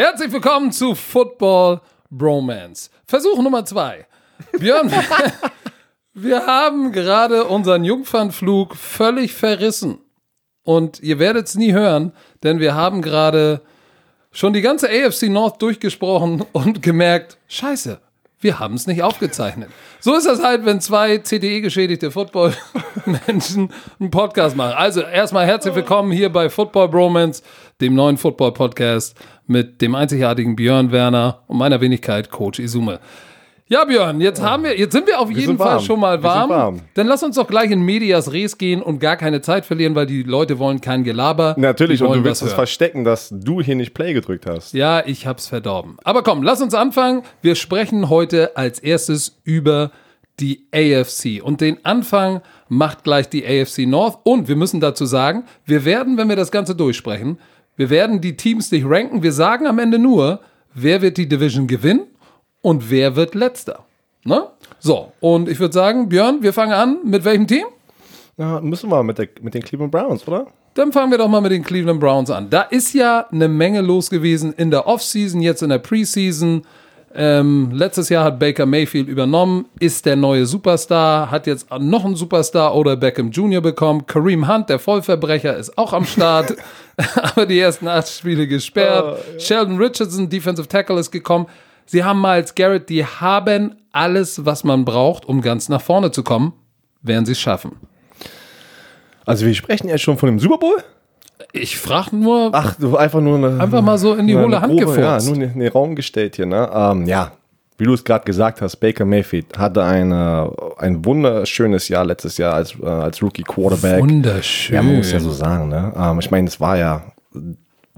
Herzlich willkommen zu Football Bromance. Versuch Nummer zwei. Björn, wir haben gerade unseren Jungfernflug völlig verrissen. Und ihr werdet es nie hören, denn wir haben gerade schon die ganze AFC North durchgesprochen und gemerkt, scheiße, wir haben es nicht aufgezeichnet. So ist das halt, wenn zwei CDE-geschädigte Football-Menschen einen Podcast machen. Also erstmal herzlich willkommen hier bei Football Bromance, dem neuen Football-Podcast mit dem einzigartigen Björn Werner und meiner Wenigkeit Coach Izume. Ja, Björn, jetzt haben wir, jetzt sind wir auf Wir jeden Fall warm. schon mal warm. warm. Dann lass uns doch gleich in Medias Res gehen und gar keine Zeit verlieren, weil die Leute wollen kein Gelaber. Natürlich, und du willst es hören. verstecken, dass du hier nicht Play gedrückt hast. Ja, ich hab's verdorben. Aber komm, lass uns anfangen. Wir sprechen heute als erstes über die AFC. Und den Anfang macht gleich die AFC North. Und wir müssen dazu sagen, wir werden, wenn wir das Ganze durchsprechen, wir werden die Teams nicht ranken. Wir sagen am Ende nur, wer wird die Division gewinnen und wer wird letzter. Ne? So, und ich würde sagen, Björn, wir fangen an. Mit welchem Team? Ja, müssen wir mit, der, mit den Cleveland Browns, oder? Dann fangen wir doch mal mit den Cleveland Browns an. Da ist ja eine Menge los gewesen in der Offseason, jetzt in der Preseason. Ähm, letztes Jahr hat Baker Mayfield übernommen, ist der neue Superstar, hat jetzt noch einen Superstar oder Beckham Jr. bekommen. Kareem Hunt, der Vollverbrecher, ist auch am Start, aber die ersten acht Spiele gesperrt. Sheldon Richardson, Defensive Tackle, ist gekommen. Sie haben Miles Garrett, die haben alles, was man braucht, um ganz nach vorne zu kommen, werden sie es schaffen. Also wir sprechen jetzt schon von dem Super Bowl? Ich frage nur, Ach, du einfach nur eine... Einfach mal so in die hohle Hand grobe- Ja, gefurzt. nur in den Raum gestellt hier, ne? Ähm, ja, wie du es gerade gesagt hast, Baker Mayfield hatte eine, ein wunderschönes Jahr letztes Jahr als, äh, als Rookie Quarterback. Wunderschön. Ja, man muss ja so sagen, ne? Ähm, ich meine, es war ja,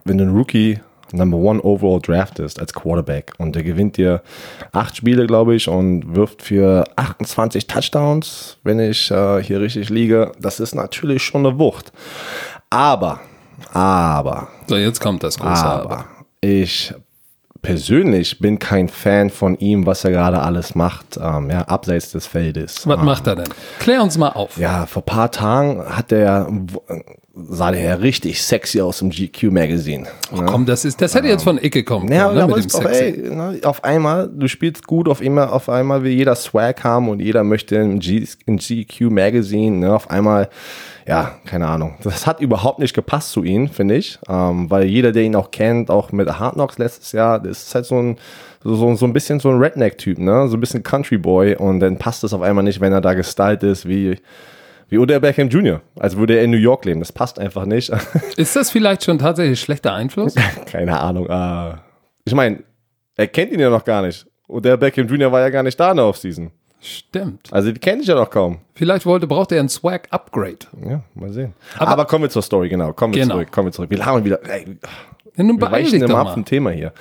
wenn du einen Rookie Number One Overall draftest als Quarterback und der gewinnt dir acht Spiele, glaube ich, und wirft für 28 Touchdowns, wenn ich äh, hier richtig liege, das ist natürlich schon eine Wucht. Aber, aber, So, jetzt kommt das große Aber. aber, ich persönlich bin kein Fan von ihm, was er gerade alles macht, ähm, ja, abseits des Feldes. Was macht er denn? Klär uns mal auf. Ja, vor ein paar Tagen hat der, sah der ja richtig sexy aus im GQ Magazine. ne? Komm, das ist, das hätte jetzt von Icke kommen können, Ja, ne, mit dem Sexy. ey, ne, auf einmal, du spielst gut, auf einmal, auf einmal will jeder Swag haben und jeder möchte im, G, im GQ Magazine, ne, auf einmal, ja, keine Ahnung. Das hat überhaupt nicht gepasst zu ihm, finde ich, ähm, weil jeder, der ihn auch kennt, auch mit Hard Knocks letztes Jahr, das ist halt so ein, so, so, so ein bisschen so ein Redneck-Typ, ne, so ein bisschen Country Boy und dann passt es auf einmal nicht, wenn er da gestylt ist wie, wie Odell Beckham Jr., als würde er in New York leben. Das passt einfach nicht. Ist das vielleicht schon tatsächlich schlechter Einfluss? Keine Ahnung. Äh, ich meine, er kennt ihn ja noch gar nicht. Der Beckham Jr. war ja gar nicht da in der Offseason. Stimmt. Also die kenne ich ja noch kaum. Vielleicht wollte, braucht er ein Swag-Upgrade. Ja, mal sehen. Aber, kommen wir zur Story, genau. Kommen wir Genau. zurück, kommen wir zurück. Wir labern wieder. Ey, Ja, nun wir weichen immer ab vom Thema hier.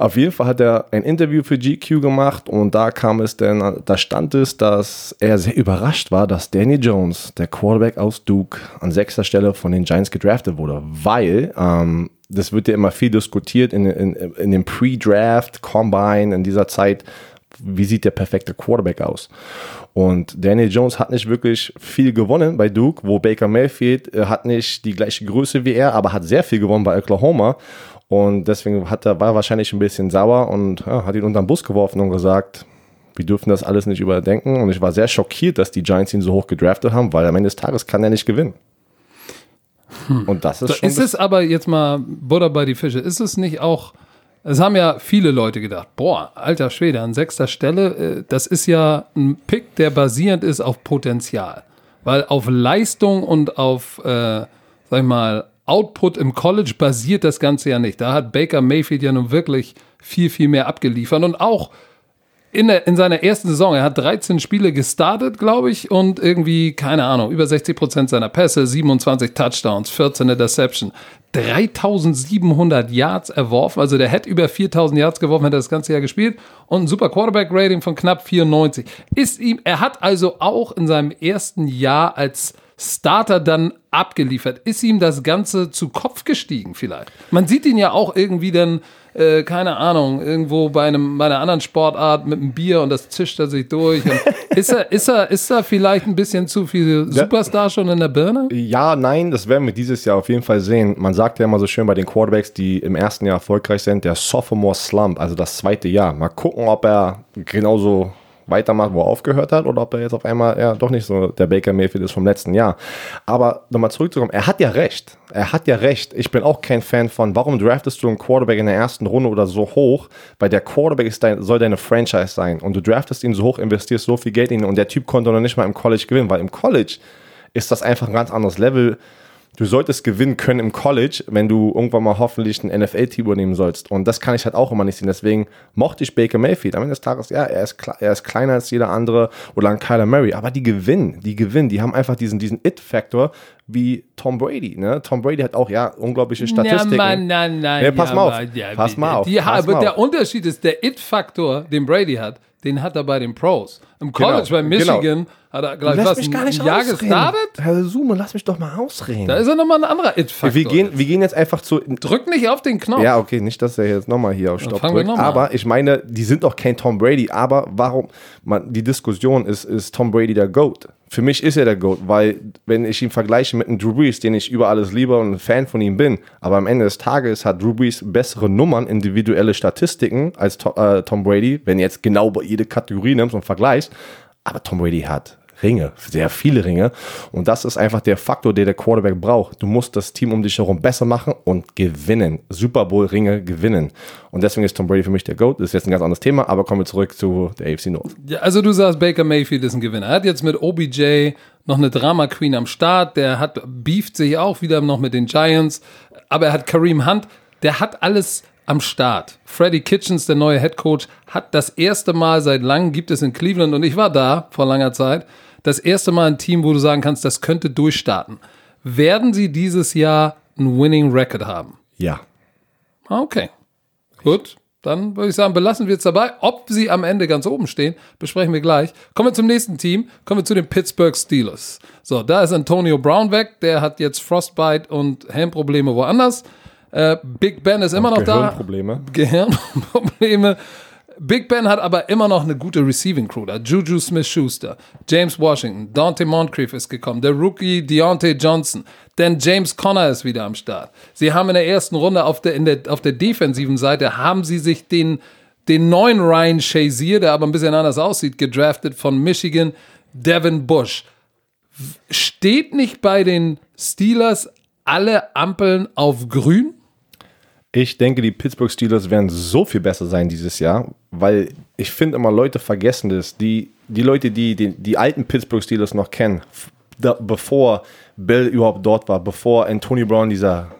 Auf jeden Fall hat er ein Interview für GQ gemacht und da kam es dann, da stand es, dass er sehr überrascht war, dass Danny Jones, der Quarterback aus Duke, an sechster Stelle von den Giants gedraftet wurde, weil ähm, das wird ja immer viel diskutiert in, in, in dem Pre-Draft, Combine, in dieser Zeit, wie sieht der perfekte Quarterback aus? Und Daniel Jones hat nicht wirklich viel gewonnen bei Duke, wo Baker Mayfield äh, hat nicht die gleiche Größe wie er, aber hat sehr viel gewonnen bei Oklahoma. Und deswegen hat er, war er wahrscheinlich ein bisschen sauer und ja, hat ihn unter den Bus geworfen und gesagt, wir dürfen das alles nicht überdenken. Und ich war sehr schockiert, dass die Giants ihn so hoch gedraftet haben, weil am Ende des Tages kann er nicht gewinnen. Und das ist So, schon ist es aber jetzt mal Butter bei die Fische, ist es nicht auch, es haben ja viele Leute gedacht, boah, alter Schwede, an sechster Stelle, äh, das ist ja ein Pick, der basierend ist auf Potenzial. Weil auf Leistung und auf, äh, sag ich mal, Output im College basiert das Ganze ja nicht. Da hat Baker Mayfield ja nun wirklich viel, viel mehr abgeliefert und auch in, der, in seiner ersten Saison, er hat 13 Spiele gestartet, glaube ich, und irgendwie, keine Ahnung, über 60 Prozent seiner Pässe, 27 Touchdowns, 14 Interception, 3700 Yards erworfen, also der hätte über 4000 Yards geworfen, hätte das ganze Jahr gespielt und ein super Quarterback-Rating von knapp 94. Ist ihm, er hat also auch in seinem ersten Jahr als Starter dann abgeliefert. Ist ihm das Ganze zu Kopf gestiegen vielleicht? Man sieht ihn ja auch irgendwie dann, äh, keine Ahnung, irgendwo bei, einem, bei einer anderen Sportart mit einem Bier und das zischt er sich durch. Und Ist er, ist er, ist er vielleicht ein bisschen zu viel Superstar schon in der Birne? Ja, nein, das werden wir dieses Jahr auf jeden Fall sehen. Man sagt ja immer so schön bei den Quarterbacks, die im ersten Jahr erfolgreich sind, der Sophomore Slump, also das zweite Jahr. Mal gucken, ob er genauso weitermacht, wo er aufgehört hat, oder ob er jetzt auf einmal ja doch nicht so der Baker Mayfield ist vom letzten Jahr. Aber nochmal zurückzukommen, er hat ja recht. Er hat ja recht. Ich bin auch kein Fan von, warum draftest du einen Quarterback in der ersten Runde oder so hoch? Weil der Quarterback ist dein, soll deine Franchise sein und du draftest ihn so hoch, investierst so viel Geld in ihn und der Typ konnte noch nicht mal im College gewinnen, weil im College ist das einfach ein ganz anderes Level du solltest gewinnen können im College, wenn du irgendwann mal hoffentlich ein NFL-Team übernehmen sollst. Und das kann ich halt auch immer nicht sehen. Deswegen mochte ich Baker Mayfield. Am Ende des Tages, ja, er ist, er ist kleiner als jeder andere oder ein Kyler Murray. Aber die gewinnen, die gewinnen. Die haben einfach diesen, diesen It-Faktor wie Tom Brady. Ne? Tom Brady hat auch, ja, unglaubliche Statistiken. Nein, nein, nein. Nee, pass ja, mal auf. Ja, pass mal auf. Die, pass aber der Unterschied ist, der It-Faktor, den Brady hat, den hat er bei den Pros. Im genau, College genau, bei Michigan genau. Hat er gleich was, mich gar nicht ein Jahr gestartet. Herr Sume, lass mich doch mal ausreden. Da ist er nochmal ein anderer It-Faktor. Wir gehen, wir gehen jetzt einfach zu. Drück nicht auf den Knopf. Ja, okay, nicht, dass er jetzt nochmal hier auf Stopp drückt. Aber ich meine, die sind doch kein Tom Brady. Aber warum? Man, die Diskussion ist, ist Tom Brady der GOAT? Für mich ist er der GOAT, weil wenn ich ihn vergleiche mit einem Drew Brees, den ich über alles liebe und ein Fan von ihm bin, aber am Ende des Tages hat Drew Brees bessere Nummern, individuelle Statistiken als äh, Tom Brady, wenn jetzt genau jede Kategorie nimmst und vergleichst. Aber Tom Brady hat Ringe, sehr viele Ringe. Und das ist einfach der Faktor, der der Quarterback braucht. Du musst das Team um dich herum besser machen und gewinnen. Super Bowl Ringe gewinnen. Und deswegen ist Tom Brady für mich der GOAT. Das ist jetzt ein ganz anderes Thema, aber kommen wir zurück zu der AFC North. Ja, also du sagst, Baker Mayfield ist ein Gewinner. Er hat jetzt mit OBJ noch eine Drama Queen am Start. Der hat beeft sich auch wieder noch mit den Giants. Aber er hat Kareem Hunt. Der hat alles am Start. Freddie Kitchens, der neue Head Coach, hat das erste Mal seit langem, gibt es in Cleveland, und ich war da vor langer Zeit, das erste Mal ein Team, wo du sagen kannst, das könnte durchstarten. Werden sie dieses Jahr ein Winning Record haben? Ja. Ah, okay. Gut. Dann würde ich sagen, belassen wir es dabei. Ob sie am Ende ganz oben stehen, besprechen wir gleich. Kommen wir zum nächsten Team. Kommen wir zu den Pittsburgh Steelers. So, da ist Antonio Brown weg. Der hat jetzt Frostbite und Helmprobleme woanders. Äh, Big Ben ist immer noch Gehirnprobleme. da. Gehirnprobleme. Big Ben hat aber immer noch eine gute Receiving Crew. Da Juju Smith-Schuster, James Washington, Dante Moncrief ist gekommen, der Rookie Deontay Johnson, denn James Conner ist wieder am Start. Sie haben in der ersten Runde auf der, in der, auf der defensiven Seite haben sie sich den, den neuen Ryan Shazier, der aber ein bisschen anders aussieht, gedraftet von Michigan, Devin Bush. Steht nicht bei den Steelers alle Ampeln auf grün? Ich denke, die Pittsburgh Steelers werden so viel besser sein dieses Jahr, weil ich finde immer, Leute vergessen das. Die, die Leute, die, die die alten Pittsburgh Steelers noch kennen, da, bevor Bill überhaupt dort war, bevor Anthony Brown dieser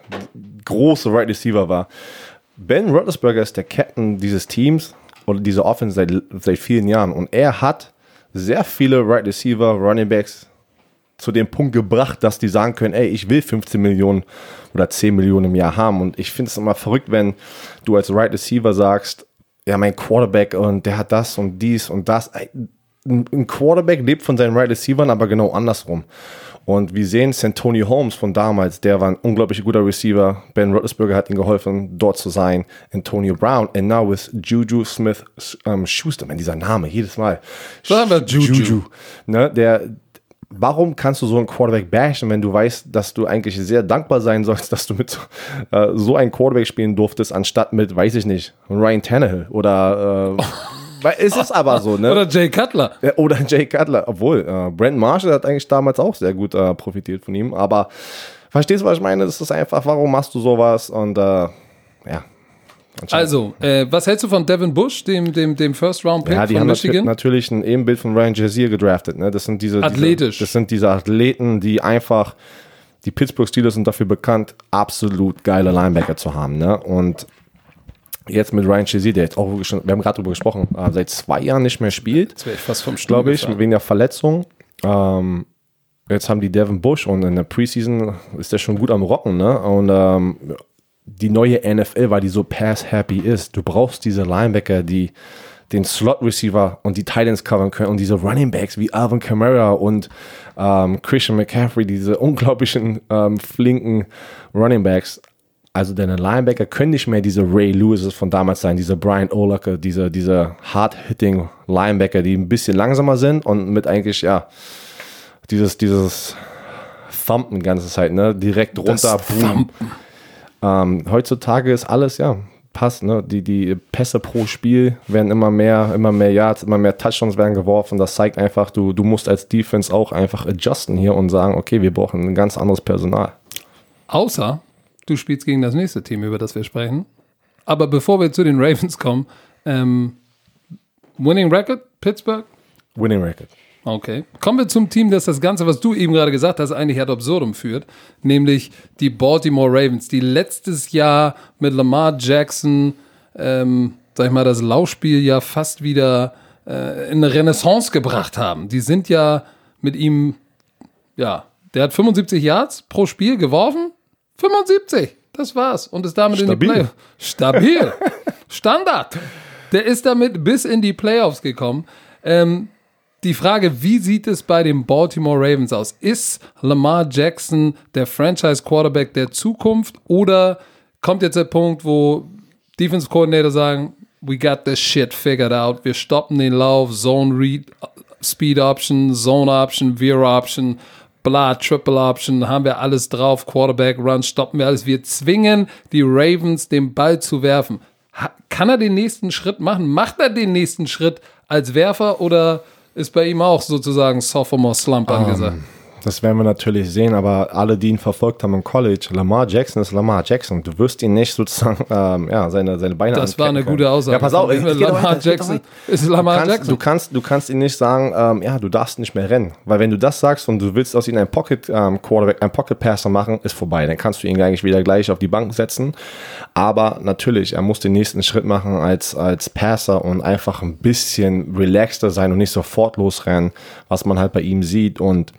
große Right Receiver war. Ben Roethlisberger ist der Captain dieses Teams oder dieser Offense seit, seit vielen Jahren und er hat sehr viele Right Receiver, Running Backs, zu dem Punkt gebracht, dass die sagen können, ey, ich will 15 Millionen oder 10 Millionen im Jahr haben. Und ich finde es immer verrückt, wenn du als Right Receiver sagst, ja, mein Quarterback und der hat das und dies und das. Ein Quarterback lebt von seinen Right Receivern, aber genau andersrum. Und wir sehen Santoni Holmes von damals, der war ein unglaublich guter Receiver. Ben Roethlisberger hat ihm geholfen, dort zu sein. Antonio Brown. And now with Juju Smith um, Schuster. Man, dieser Name, jedes Mal. Juju. Juju. Ne, der, warum kannst du so einen Quarterback bashen, wenn du weißt, dass du eigentlich sehr dankbar sein sollst, dass du mit äh, so einem Quarterback spielen durftest, anstatt mit, weiß ich nicht, Ryan Tannehill oder äh, weil es ist aber so, ne? Oder Jay Cutler. Oder Jay Cutler, obwohl äh, Brent Marshall hat eigentlich damals auch sehr gut äh, profitiert von ihm, aber verstehst du, was ich meine? Das ist einfach, warum machst du sowas und äh, ja, also, äh, was hältst du von Devin Bush, dem, dem, dem First-Round-Pick ja, die von haben Michigan? natürlich ein Ebenbild von Ryan Jazier gedraftet. Ne? Das sind diese, Athletisch. Diese, das sind diese Athleten, die einfach, die Pittsburgh Steelers sind dafür bekannt, absolut geile Linebacker zu haben. Ne? Und jetzt mit Ryan Shazier, der jetzt auch, schon, wir haben gerade darüber gesprochen, äh, seit zwei Jahren nicht mehr spielt. Das wäre ich fast vom Glaube ich, wegen der Verletzung. Ähm, jetzt haben die Devin Bush und in der Preseason ist der schon gut am Rocken. Ne? Und ähm, die neue NFL, weil die so pass-happy ist. Du brauchst diese Linebacker, die den Slot-Receiver und die Titans covern können und diese Running Backs wie Alvin Kamara und ähm, Christian McCaffrey, diese unglaublichen ähm, flinken Running Backs. Also deine Linebacker können nicht mehr diese Ray Lewises von damals sein, diese Brian Urlacher, diese, diese hard-hitting Linebacker, die ein bisschen langsamer sind und mit eigentlich, ja, dieses, dieses Thumpen die ganze Zeit, ne? Direkt runter, boom. Ähm, heutzutage ist alles, ja, passt, ne? Die, die Pässe pro Spiel werden immer mehr, immer mehr Yards, immer mehr Touchdowns werden geworfen. Das zeigt einfach, du, du musst als Defense auch einfach adjusten hier und sagen, okay, wir brauchen ein ganz anderes Personal. Außer du spielst gegen das nächste Team, über das wir sprechen. Aber bevor wir zu den Ravens kommen, ähm, Winning Record, Pittsburgh? Winning Record. Okay. Kommen wir zum Team, das das Ganze, was du eben gerade gesagt hast, eigentlich ad absurdum führt, nämlich die Baltimore Ravens, die letztes Jahr mit Lamar Jackson, ähm, sag ich mal, das Laufspiel ja fast wieder äh, in eine Renaissance gebracht haben. Die sind ja mit ihm, ja, der hat 75 Yards pro Spiel geworfen. 75, das war's. Und ist damit Stabil. in die Playoffs. Stabil. Standard. Der ist damit bis in die Playoffs gekommen. Ähm, die Frage, wie sieht es bei den Baltimore Ravens aus? Ist Lamar Jackson der Franchise Quarterback der Zukunft oder kommt jetzt der Punkt, wo Defense Coordinator sagen, we got this shit figured out, wir stoppen den Lauf, Zone Read, Speed Option, Zone Option, Veer Option, bla, Triple Option, haben wir alles drauf, Quarterback Run, stoppen wir alles. Wir zwingen die Ravens, den Ball zu werfen. Kann er den nächsten Schritt machen? Macht er den nächsten Schritt als Werfer oder ist bei ihm auch sozusagen Sophomore Slump angesagt? Das werden wir natürlich sehen, aber alle, die ihn verfolgt haben im College, Lamar Jackson ist Lamar Jackson. Du wirst ihn nicht sozusagen, ähm, ja, seine, seine Beine Das war eine anketten gute können. Aussage. Ja, pass auf, es geht Lamar weiter, Jackson ist Du Lamar kannst, Jackson. du, kannst, du kannst ihm nicht sagen, ähm, ja, du darfst nicht mehr rennen. Weil wenn du das sagst und du willst aus ihm einen Pocket ähm, Quarterback, einen Pocket Passer machen, ist vorbei. Dann kannst du ihn eigentlich wieder gleich auf die Bank setzen. Aber natürlich, er muss den nächsten Schritt machen als, als Passer und einfach ein bisschen relaxter sein und nicht sofort losrennen, was man halt bei ihm sieht. Und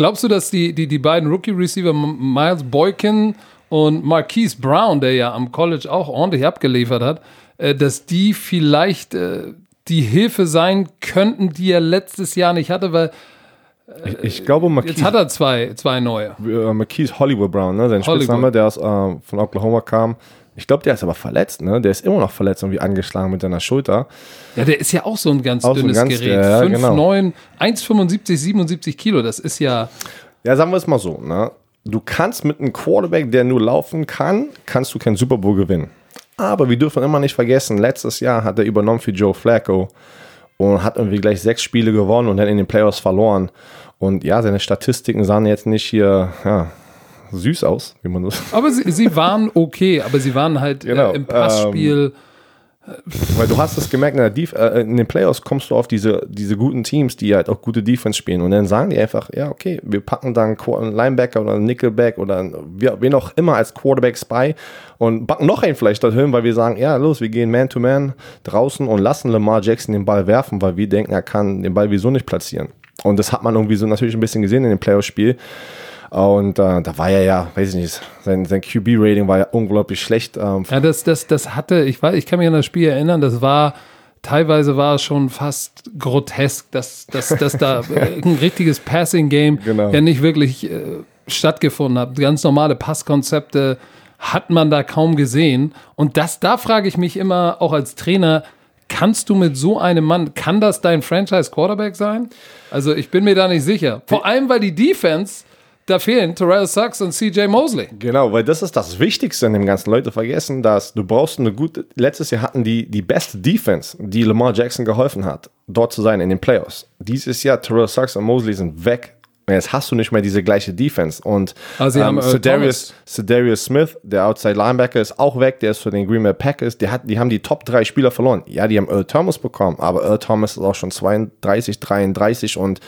Glaubst du, dass die, die, die beiden Rookie-Receiver Miles Boykin und Marquise Brown, der ja am College auch ordentlich abgeliefert hat, äh, dass die vielleicht äh, die Hilfe sein könnten, die er letztes Jahr nicht hatte, weil ich, ich glaube, jetzt Marquise, hat er zwei, zwei neue. äh, Marquise Hollywood Brown, ne? sein Hollywood. Spitzname, der aus, äh, von Oklahoma kam. Ich glaube, der ist aber verletzt, ne? Der ist immer noch verletzt und wie angeschlagen mit seiner Schulter. Ja, der ist ja auch so ein ganz Auch so ein dünnes ganz- Gerät. ja, 5, genau. 9, 1,75, 77 Kilo, das ist ja. Ja, sagen wir es mal so, ne? Du kannst mit einem Quarterback, der nur laufen kann, kannst du keinen Super Bowl gewinnen. Aber wir dürfen immer nicht vergessen, letztes Jahr hat er übernommen für Joe Flacco und hat irgendwie gleich sechs Spiele gewonnen und dann in den Playoffs verloren. Und ja, seine Statistiken sahen jetzt nicht hier ja, süß aus, wie man das. Aber sie, sie waren okay, aber sie waren halt Genau, äh, im Passspiel. Weil du hast es gemerkt, in, äh, in den Playoffs kommst du auf diese, diese guten Teams, die halt auch gute Defense spielen. Und dann sagen die einfach, ja, okay, wir packen dann einen Linebacker oder einen Nickelback oder einen- wen auch immer als Quarterback Spy und packen noch einen vielleicht dorthin, weil wir sagen, ja, los, wir gehen Man-to-Man draußen und lassen Lamar Jackson den Ball werfen, weil wir denken, er kann den Ball wieso nicht platzieren. Und das hat man irgendwie so natürlich ein bisschen gesehen in dem Playoff-Spiel. Und äh, da war er ja, weiß ich nicht, sein, sein QB-Rating war ja unglaublich schlecht. Ähm, Ja, das, das, das hatte, ich weiß, ich kann mich an das Spiel erinnern, das war, teilweise war es schon fast grotesk, dass, dass, dass da ein richtiges Passing-Game Genau. ja nicht wirklich äh, stattgefunden hat. Ganz normale Passkonzepte hat man da kaum gesehen. Und das, da frage ich mich immer auch als Trainer, kannst du mit so einem Mann, kann das dein Franchise-Quarterback sein? Also ich bin mir da nicht sicher. Vor allem, weil die Defense, da fehlen Terrell Suggs und CJ Mosley. Genau, weil das ist das Wichtigste an dem ganzen. Leute vergessen, dass du brauchst eine gute. Letztes Jahr hatten die die beste Defense, die Lamar Jackson geholfen hat, dort zu sein in den Playoffs. Dieses Jahr Terrell Suggs und Mosley sind weg. Jetzt hast du nicht mehr diese gleiche Defense. Und Ah, sie haben Cedarius, Cedarius Smith, der Outside Linebacker, ist auch weg. Der ist für den Green Bay Packers. Der hat, die haben die Top drei Spieler verloren. Ja, die haben Earl Thomas bekommen, aber Earl Thomas ist auch schon 32, 33 und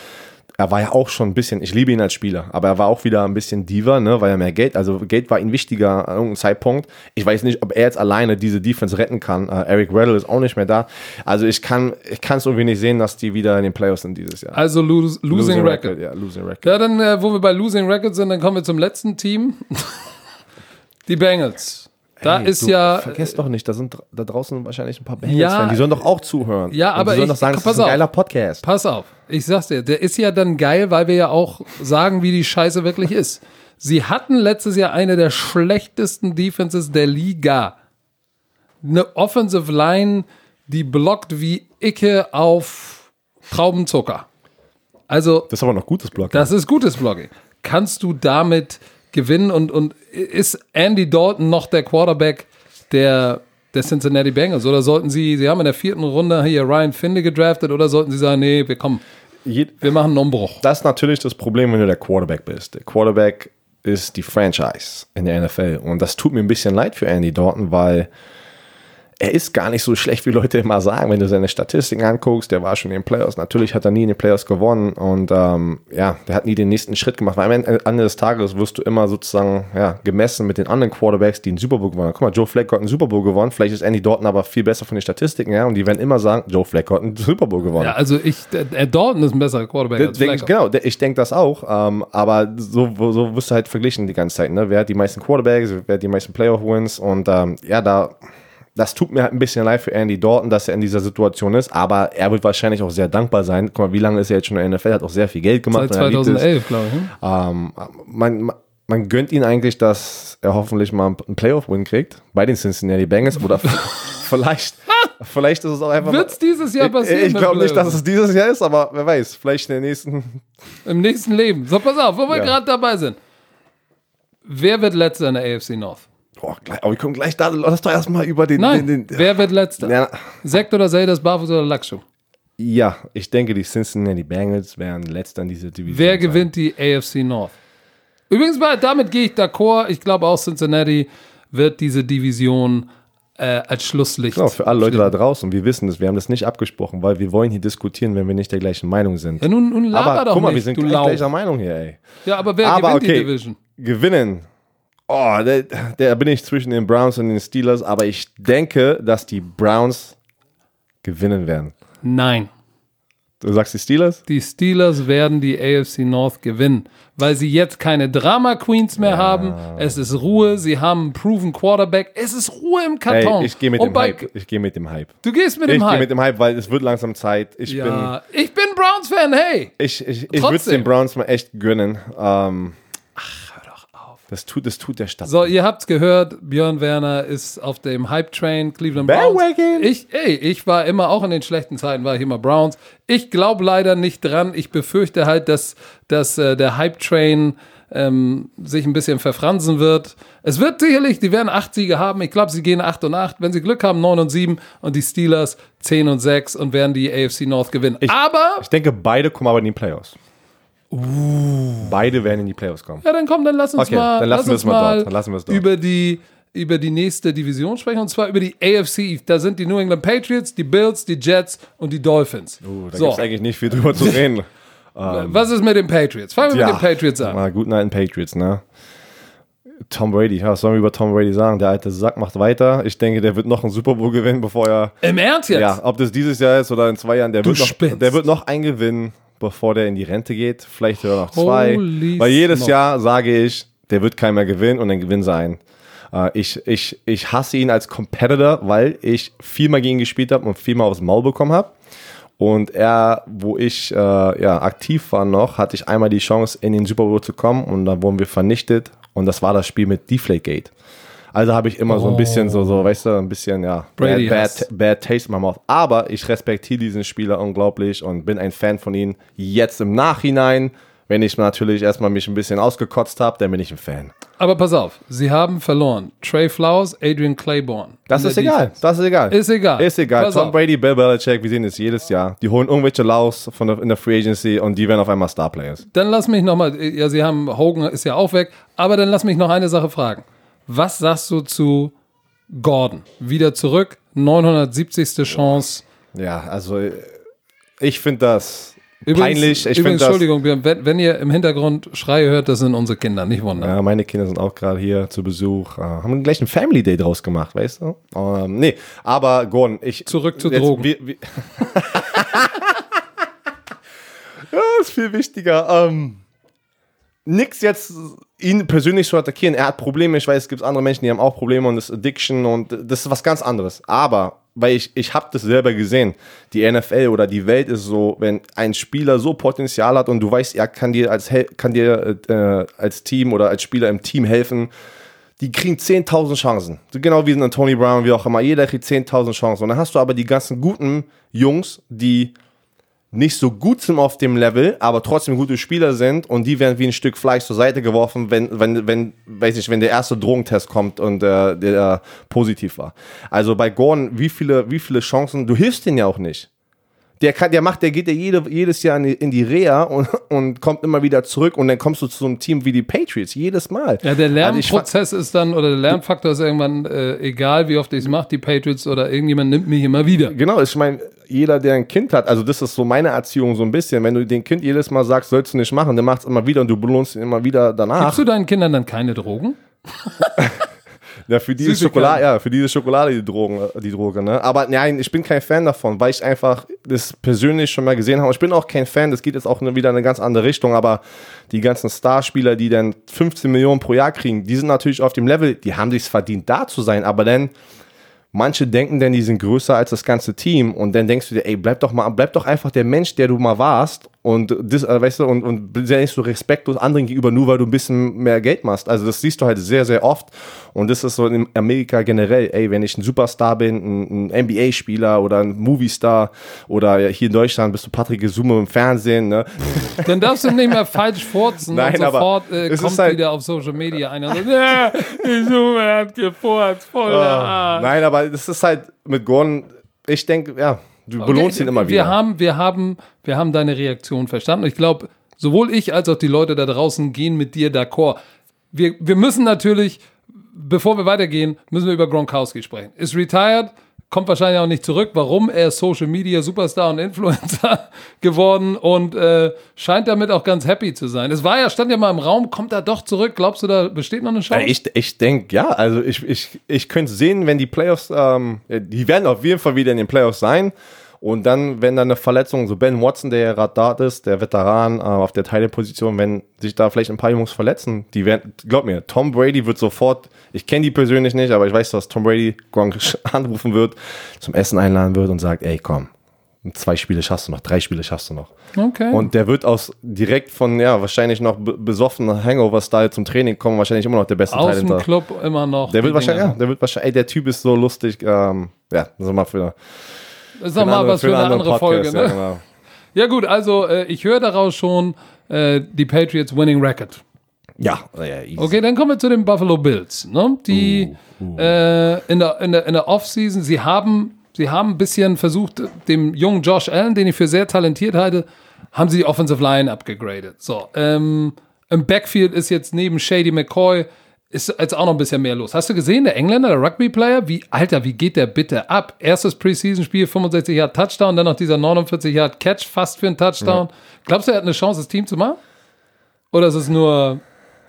er war ja auch schon ein bisschen, ich liebe ihn als Spieler, aber er war auch wieder ein bisschen Diva, ne, weil er mehr Geld, also Geld war ihm wichtiger an irgendeinem Zeitpunkt. Ich weiß nicht, ob er jetzt alleine diese Defense retten kann. Äh, Eric Weddle ist auch nicht mehr da. Also ich kann, ich kann es irgendwie nicht sehen, dass die wieder in den Playoffs sind dieses Jahr. Also lose, losing, record. Ja, losing record. Ja, dann, äh, wo wir bei Losing Records sind, dann kommen wir zum letzten Team. Die Bengals. Da Hey, ist ja. Vergesst doch nicht, da sind da draußen wahrscheinlich ein paar Bengals Ja. Fans. Die sollen doch auch zuhören. Ja, Und aber die sollen ich- doch sagen, das pass ist ein auf. geiler Podcast. Pass auf, ich sag's dir, der ist ja dann geil, weil wir ja auch sagen, wie die Scheiße wirklich ist. Sie hatten letztes Jahr eine der schlechtesten Defenses der Liga. Eine Offensive Line, die blockt wie Icke auf Traubenzucker. Also, Das ist aber noch gutes Block. das ist gutes Blocking. Kannst du damit gewinnen und, und ist Andy Dalton noch der Quarterback der, der Cincinnati Bengals? Oder sollten sie, sie haben in der vierten Runde hier Ryan Finley gedraftet oder sollten sie sagen, nee, wir kommen, wir machen einen Umbruch? Das ist natürlich das Problem, wenn du der Quarterback bist. Der Quarterback ist die Franchise in der NFL. Und das tut mir ein bisschen leid für Andy Dalton, weil er ist gar nicht so schlecht, wie Leute immer sagen. Wenn du seine Statistiken anguckst, der war schon in den Playoffs. Natürlich hat er nie in den Playoffs gewonnen und ähm, ja, der hat nie den nächsten Schritt gemacht. Weil am Ende des Tages wirst du immer sozusagen ja, gemessen mit den anderen Quarterbacks, die einen Super Bowl gewonnen haben. Guck mal, Joe Flacco hat einen Super Bowl gewonnen. Vielleicht ist Andy Dalton aber viel besser von den Statistiken her und die werden immer sagen, Joe Flacco hat einen Super Bowl gewonnen. Ja, also ich, der, der Dalton ist ein besserer Quarterback als Denk, ich, Flacco. genau, der- ich denke das auch. Ähm, aber so, so wirst du halt verglichen die ganze Zeit. Ne? Wer hat die meisten Quarterbacks, wer hat die meisten Playoff-Wins? Und ähm, ja, da, das tut mir halt ein bisschen leid für Andy Dalton, dass er in dieser Situation ist. Aber er wird wahrscheinlich auch sehr dankbar sein. Guck mal, wie lange ist er jetzt schon in der NFL? Hat auch sehr viel Geld gemacht. Seit und er liebt es. 2011, glaube ich. ne? Ähm, man, man- gönnt ihn eigentlich, dass er hoffentlich mal einen Playoff-Win kriegt bei den Cincinnati Bengals oder vielleicht, vielleicht ist es auch einfach. Wird es dieses Jahr passieren? ich ich glaube nicht, dass es dieses Jahr ist, aber wer weiß, vielleicht in der nächsten Im nächsten Leben. So, pass auf, wo wir Ja. gerade dabei sind. Wer wird letzter in der AFC North? Boah, gleich, aber wir kommen gleich da. Lass doch erstmal über den. Nein, den, den wer wird letzter? ja, Sekt oder Zeldas, Barfuß oder Lackschuh? ja, ich denke, die Cincinnati Bengals wären letzter in dieser Division. Wer sein. gewinnt die AFC North? Übrigens, mal, damit gehe ich d'accord. Ich glaube auch Cincinnati wird diese Division äh, als Schlusslicht. Genau, für alle Leute da draußen, wir wissen das, wir haben das nicht abgesprochen, weil wir wollen hier diskutieren, wenn wir nicht der gleichen Meinung sind. Ja, nun, nun laber aber doch guck mal, nicht, wir sind gleich gleicher Meinung hier, ey. Ja, aber wer aber gewinnt okay, die Division? gewinnen. Oh, da, bin ich zwischen den Browns und den Steelers, aber ich denke, dass die Browns gewinnen werden. Nein. Du sagst die Steelers? Die Steelers werden die AFC North gewinnen, weil sie jetzt keine Drama Queens mehr haben. Es ist Ruhe, sie haben einen proven Quarterback. Es ist Ruhe im Karton. Ey, ich gehe mit Und dem Hype. Ich gehe mit dem Hype. Du gehst mit Ich dem gehe Hype. mit dem Hype, weil es wird langsam Zeit. Ich bin ja, ich bin Browns-Fan, hey. Ich, ich, ich würde den Browns mal echt gönnen. Ähm, Ach, hör doch auf. Das tut, das tut der Stadt. So, ihr habt's gehört, Björn Werner ist auf dem Hype-Train, Cleveland Browns. Bandwagon. Ich, ey, ich war immer, auch in den schlechten Zeiten war ich immer Browns. Ich glaube leider nicht dran. Ich befürchte halt, dass, dass äh, der Hype-Train ähm, sich ein bisschen verfransen wird. Es wird sicherlich, die werden acht Siege haben. Ich glaube, sie gehen 8 und 8. Wenn sie Glück haben, 9 und 7 und die Steelers 10 und 6 und werden die AFC North gewinnen. aber, Ich denke, beide kommen aber in die Playoffs. Beide werden in die Playoffs kommen. ja, dann komm, dann lass uns Okay, mal, dann lassen lass uns wir es mal dort. Dann lassen wir es dort. über die über die nächste Division sprechen und zwar über die AFC. Da sind die New England Patriots, die Bills, die Jets und die Dolphins. Uh, da so, gibt es eigentlich nicht viel drüber zu reden. was ist mit den Patriots? Fangen wir mit den Patriots an. Mal guten alten Patriots, ne? Tom Brady, ja, was sollen wir über Tom Brady sagen? Der alte Sack macht weiter. Ich denke, der wird noch einen Super Bowl gewinnen, bevor er. Im Ernst jetzt? Ja, ob das dieses Jahr ist oder in zwei Jahren, der, wird noch, der wird noch einen gewinnen, bevor der in die Rente geht. Vielleicht sogar noch zwei. Holy Weil jedes smoke. Jahr sage ich, der wird keiner gewinnen und dann gewinnt sein. Äh, ich, ich, ich hasse ihn als Competitor, weil ich viermal gegen ihn gespielt habe und viermal aufs Maul bekommen habe. Und er, wo ich äh, ja, aktiv war noch, hatte ich einmal die Chance, in den Super Bowl zu kommen und dann wurden wir vernichtet. Und das war das Spiel mit Deflategate. Also habe ich immer so ein bisschen so, so, weißt du, ein bisschen, ja, bad, bad, bad taste in my mouth. Aber ich respektiere diesen Spieler unglaublich und bin ein Fan von ihm. Jetzt im Nachhinein, wenn ich natürlich erstmal mich ein bisschen ausgekotzt habe, dann bin ich ein Fan. Aber pass auf, sie haben verloren. Trey Flowers, Adrian Claiborne. Das ist egal. Defense. Das ist egal. Ist egal. Ist egal. Pass Tom auf. Brady, Bill Belichick, wir sehen es jedes Jahr. Die holen irgendwelche Laus von der, in der Free Agency und die werden auf einmal Starplayers. Dann lass mich nochmal, ja, sie haben, Hogan ist ja auch weg, aber dann lass mich noch eine Sache fragen. Was sagst du zu Gordon? Wieder zurück, 970. Chance. Ja, also ich finde das Übrigens, peinlich. Ich übrigens. Entschuldigung, wenn, wenn ihr im Hintergrund Schreie hört, das sind unsere Kinder, nicht wundern. Ja, meine Kinder sind auch gerade hier zu Besuch. Äh, haben gleich einen Family Day draus gemacht, weißt du? Ähm, nee, aber Gordon, ich. Zurück zu jetzt, Drogen. Wir, wir ja, ist viel wichtiger. Ähm, nix jetzt ihn persönlich zu attackieren. Er hat Probleme. Ich weiß, es gibt andere Menschen, die haben auch Probleme und das Addiction und das ist was ganz anderes. Aber weil ich, ich habe das selber gesehen. Die NFL oder die Welt ist so, wenn ein Spieler so Potenzial hat und du weißt, er kann dir als, kann dir, äh, als Team oder als Spieler im Team helfen, die kriegen 10.000 Chancen. Genau wie ein Tony Brown, wie auch immer. Jeder kriegt 10.000 Chancen. Und dann hast du aber die ganzen guten Jungs, die nicht so gut sind auf dem Level, aber trotzdem gute Spieler sind und die werden wie ein Stück Fleisch zur Seite geworfen, wenn, wenn, wenn, weiß ich, wenn der erste Drogentest kommt und äh, der positiv war. Also bei Gordon, wie viele, wie viele Chancen, du hilfst den ja auch nicht. Der, kann, der macht, der geht ja jede, jedes Jahr in die, in die Reha und, und kommt immer wieder zurück und dann kommst du zu so einem Team wie die Patriots, jedes Mal. Ja, der Lernprozess also ist dann, oder der Lernfaktor ist irgendwann, äh, egal wie oft ich es mache, die Patriots oder irgendjemand nimmt mich immer wieder. Genau, ich meine, jeder, der ein Kind hat, also das ist so meine Erziehung so ein bisschen, wenn du dem Kind jedes Mal sagst, sollst du nicht machen, dann macht es immer wieder und du belohnst ihn immer wieder danach. Gibst du deinen Kindern dann keine Drogen? Ja, für diese Schokolade, ja, für diese Schokolade die Drogen, die Droge, ne? Aber nein, ich bin kein Fan davon, weil ich einfach das persönlich schon mal gesehen habe. Ich bin auch kein Fan, das geht jetzt auch wieder in eine ganz andere Richtung, aber die ganzen Starspieler, die dann 15 Millionen pro Jahr kriegen, die sind natürlich auf dem Level, die haben sich's verdient, da zu sein, aber dann manche denken denn, die sind größer als das ganze Team und dann denkst du dir, ey, bleib doch mal, bleib doch einfach der Mensch, der du mal warst und das, äh, weißt du, und, und sehr nicht so respektlos anderen gegenüber, nur weil du ein bisschen mehr Geld machst. Also das siehst du halt sehr, sehr oft und das ist so in Amerika generell, ey, wenn ich ein Superstar bin, ein, ein NBA-Spieler oder ein Moviestar oder hier in Deutschland bist du Patrick Gesume im Fernsehen, ne? Dann darfst du nicht mehr falsch furzen Nein, und sofort äh, kommt halt wieder auf Social Media einer und sagt, Gesume hat gefurzt, voll oh, Nein, aber das ist halt mit Gordon, ich denke, ja, du okay, belohnst ihn immer wieder. Wir haben, wir haben, wir haben deine Reaktion verstanden. Ich glaube, sowohl ich als auch die Leute da draußen gehen mit dir d'accord. Wir, wir müssen natürlich, bevor wir weitergehen, müssen wir über Gronkowski sprechen. Ist retired, kommt wahrscheinlich auch nicht zurück. Warum? Er ist Social Media Superstar und Influencer geworden und äh, scheint damit auch ganz happy zu sein. Es war ja, stand ja mal im Raum, kommt er doch zurück? Glaubst du, da besteht noch eine Chance? Ich, ich denke, ja. Also ich, ich, ich könnte sehen, wenn die Playoffs, ähm, die werden auf jeden Fall wieder in den Playoffs sein. Und dann, wenn da eine Verletzung, so Ben Watson, der ja gerade da ist, der Veteran äh, auf der Teilposition, wenn sich da vielleicht ein paar Jungs verletzen, die werden, glaub mir, Tom Brady wird sofort, ich kenne die persönlich nicht, aber ich weiß, dass Tom Brady Gronk anrufen wird, zum Essen einladen wird und sagt, ey, komm, zwei Spiele schaffst du noch, drei Spiele schaffst du noch. Okay. Und der wird aus direkt von, ja, wahrscheinlich noch besoffenen Hangover-Style zum Training kommen, wahrscheinlich immer noch der beste Teil. Aus dem Club immer noch. Der wird wahrscheinlich, ja, der wird wahrscheinlich, ey, der Typ ist so lustig, ähm, ja, sag mal für das ist nochmal was für eine andere Folge. Ne? Ja, genau. ja, gut, also äh, ich höre daraus schon äh, die Patriots Winning Record. Ja, ja Okay, dann kommen wir zu den Buffalo Bills. Ne? Die uh, uh. Äh, in der, in der, in der Offseason, sie haben, sie haben ein bisschen versucht, dem jungen Josh Allen, den ich für sehr talentiert halte, haben sie die Offensive Line abgegradet. So, ähm, im Backfield ist jetzt neben Shady McCoy ist jetzt auch noch ein bisschen mehr los. Hast du gesehen, der Engländer, der Rugby-Player, wie, Alter, wie geht der bitte ab? Erstes Preseason-Spiel, 65 Yard Touchdown, dann noch dieser 49 Yard Catch fast für einen Touchdown. Ja. Glaubst du, er hat eine Chance, das Team zu machen? Oder ist es nur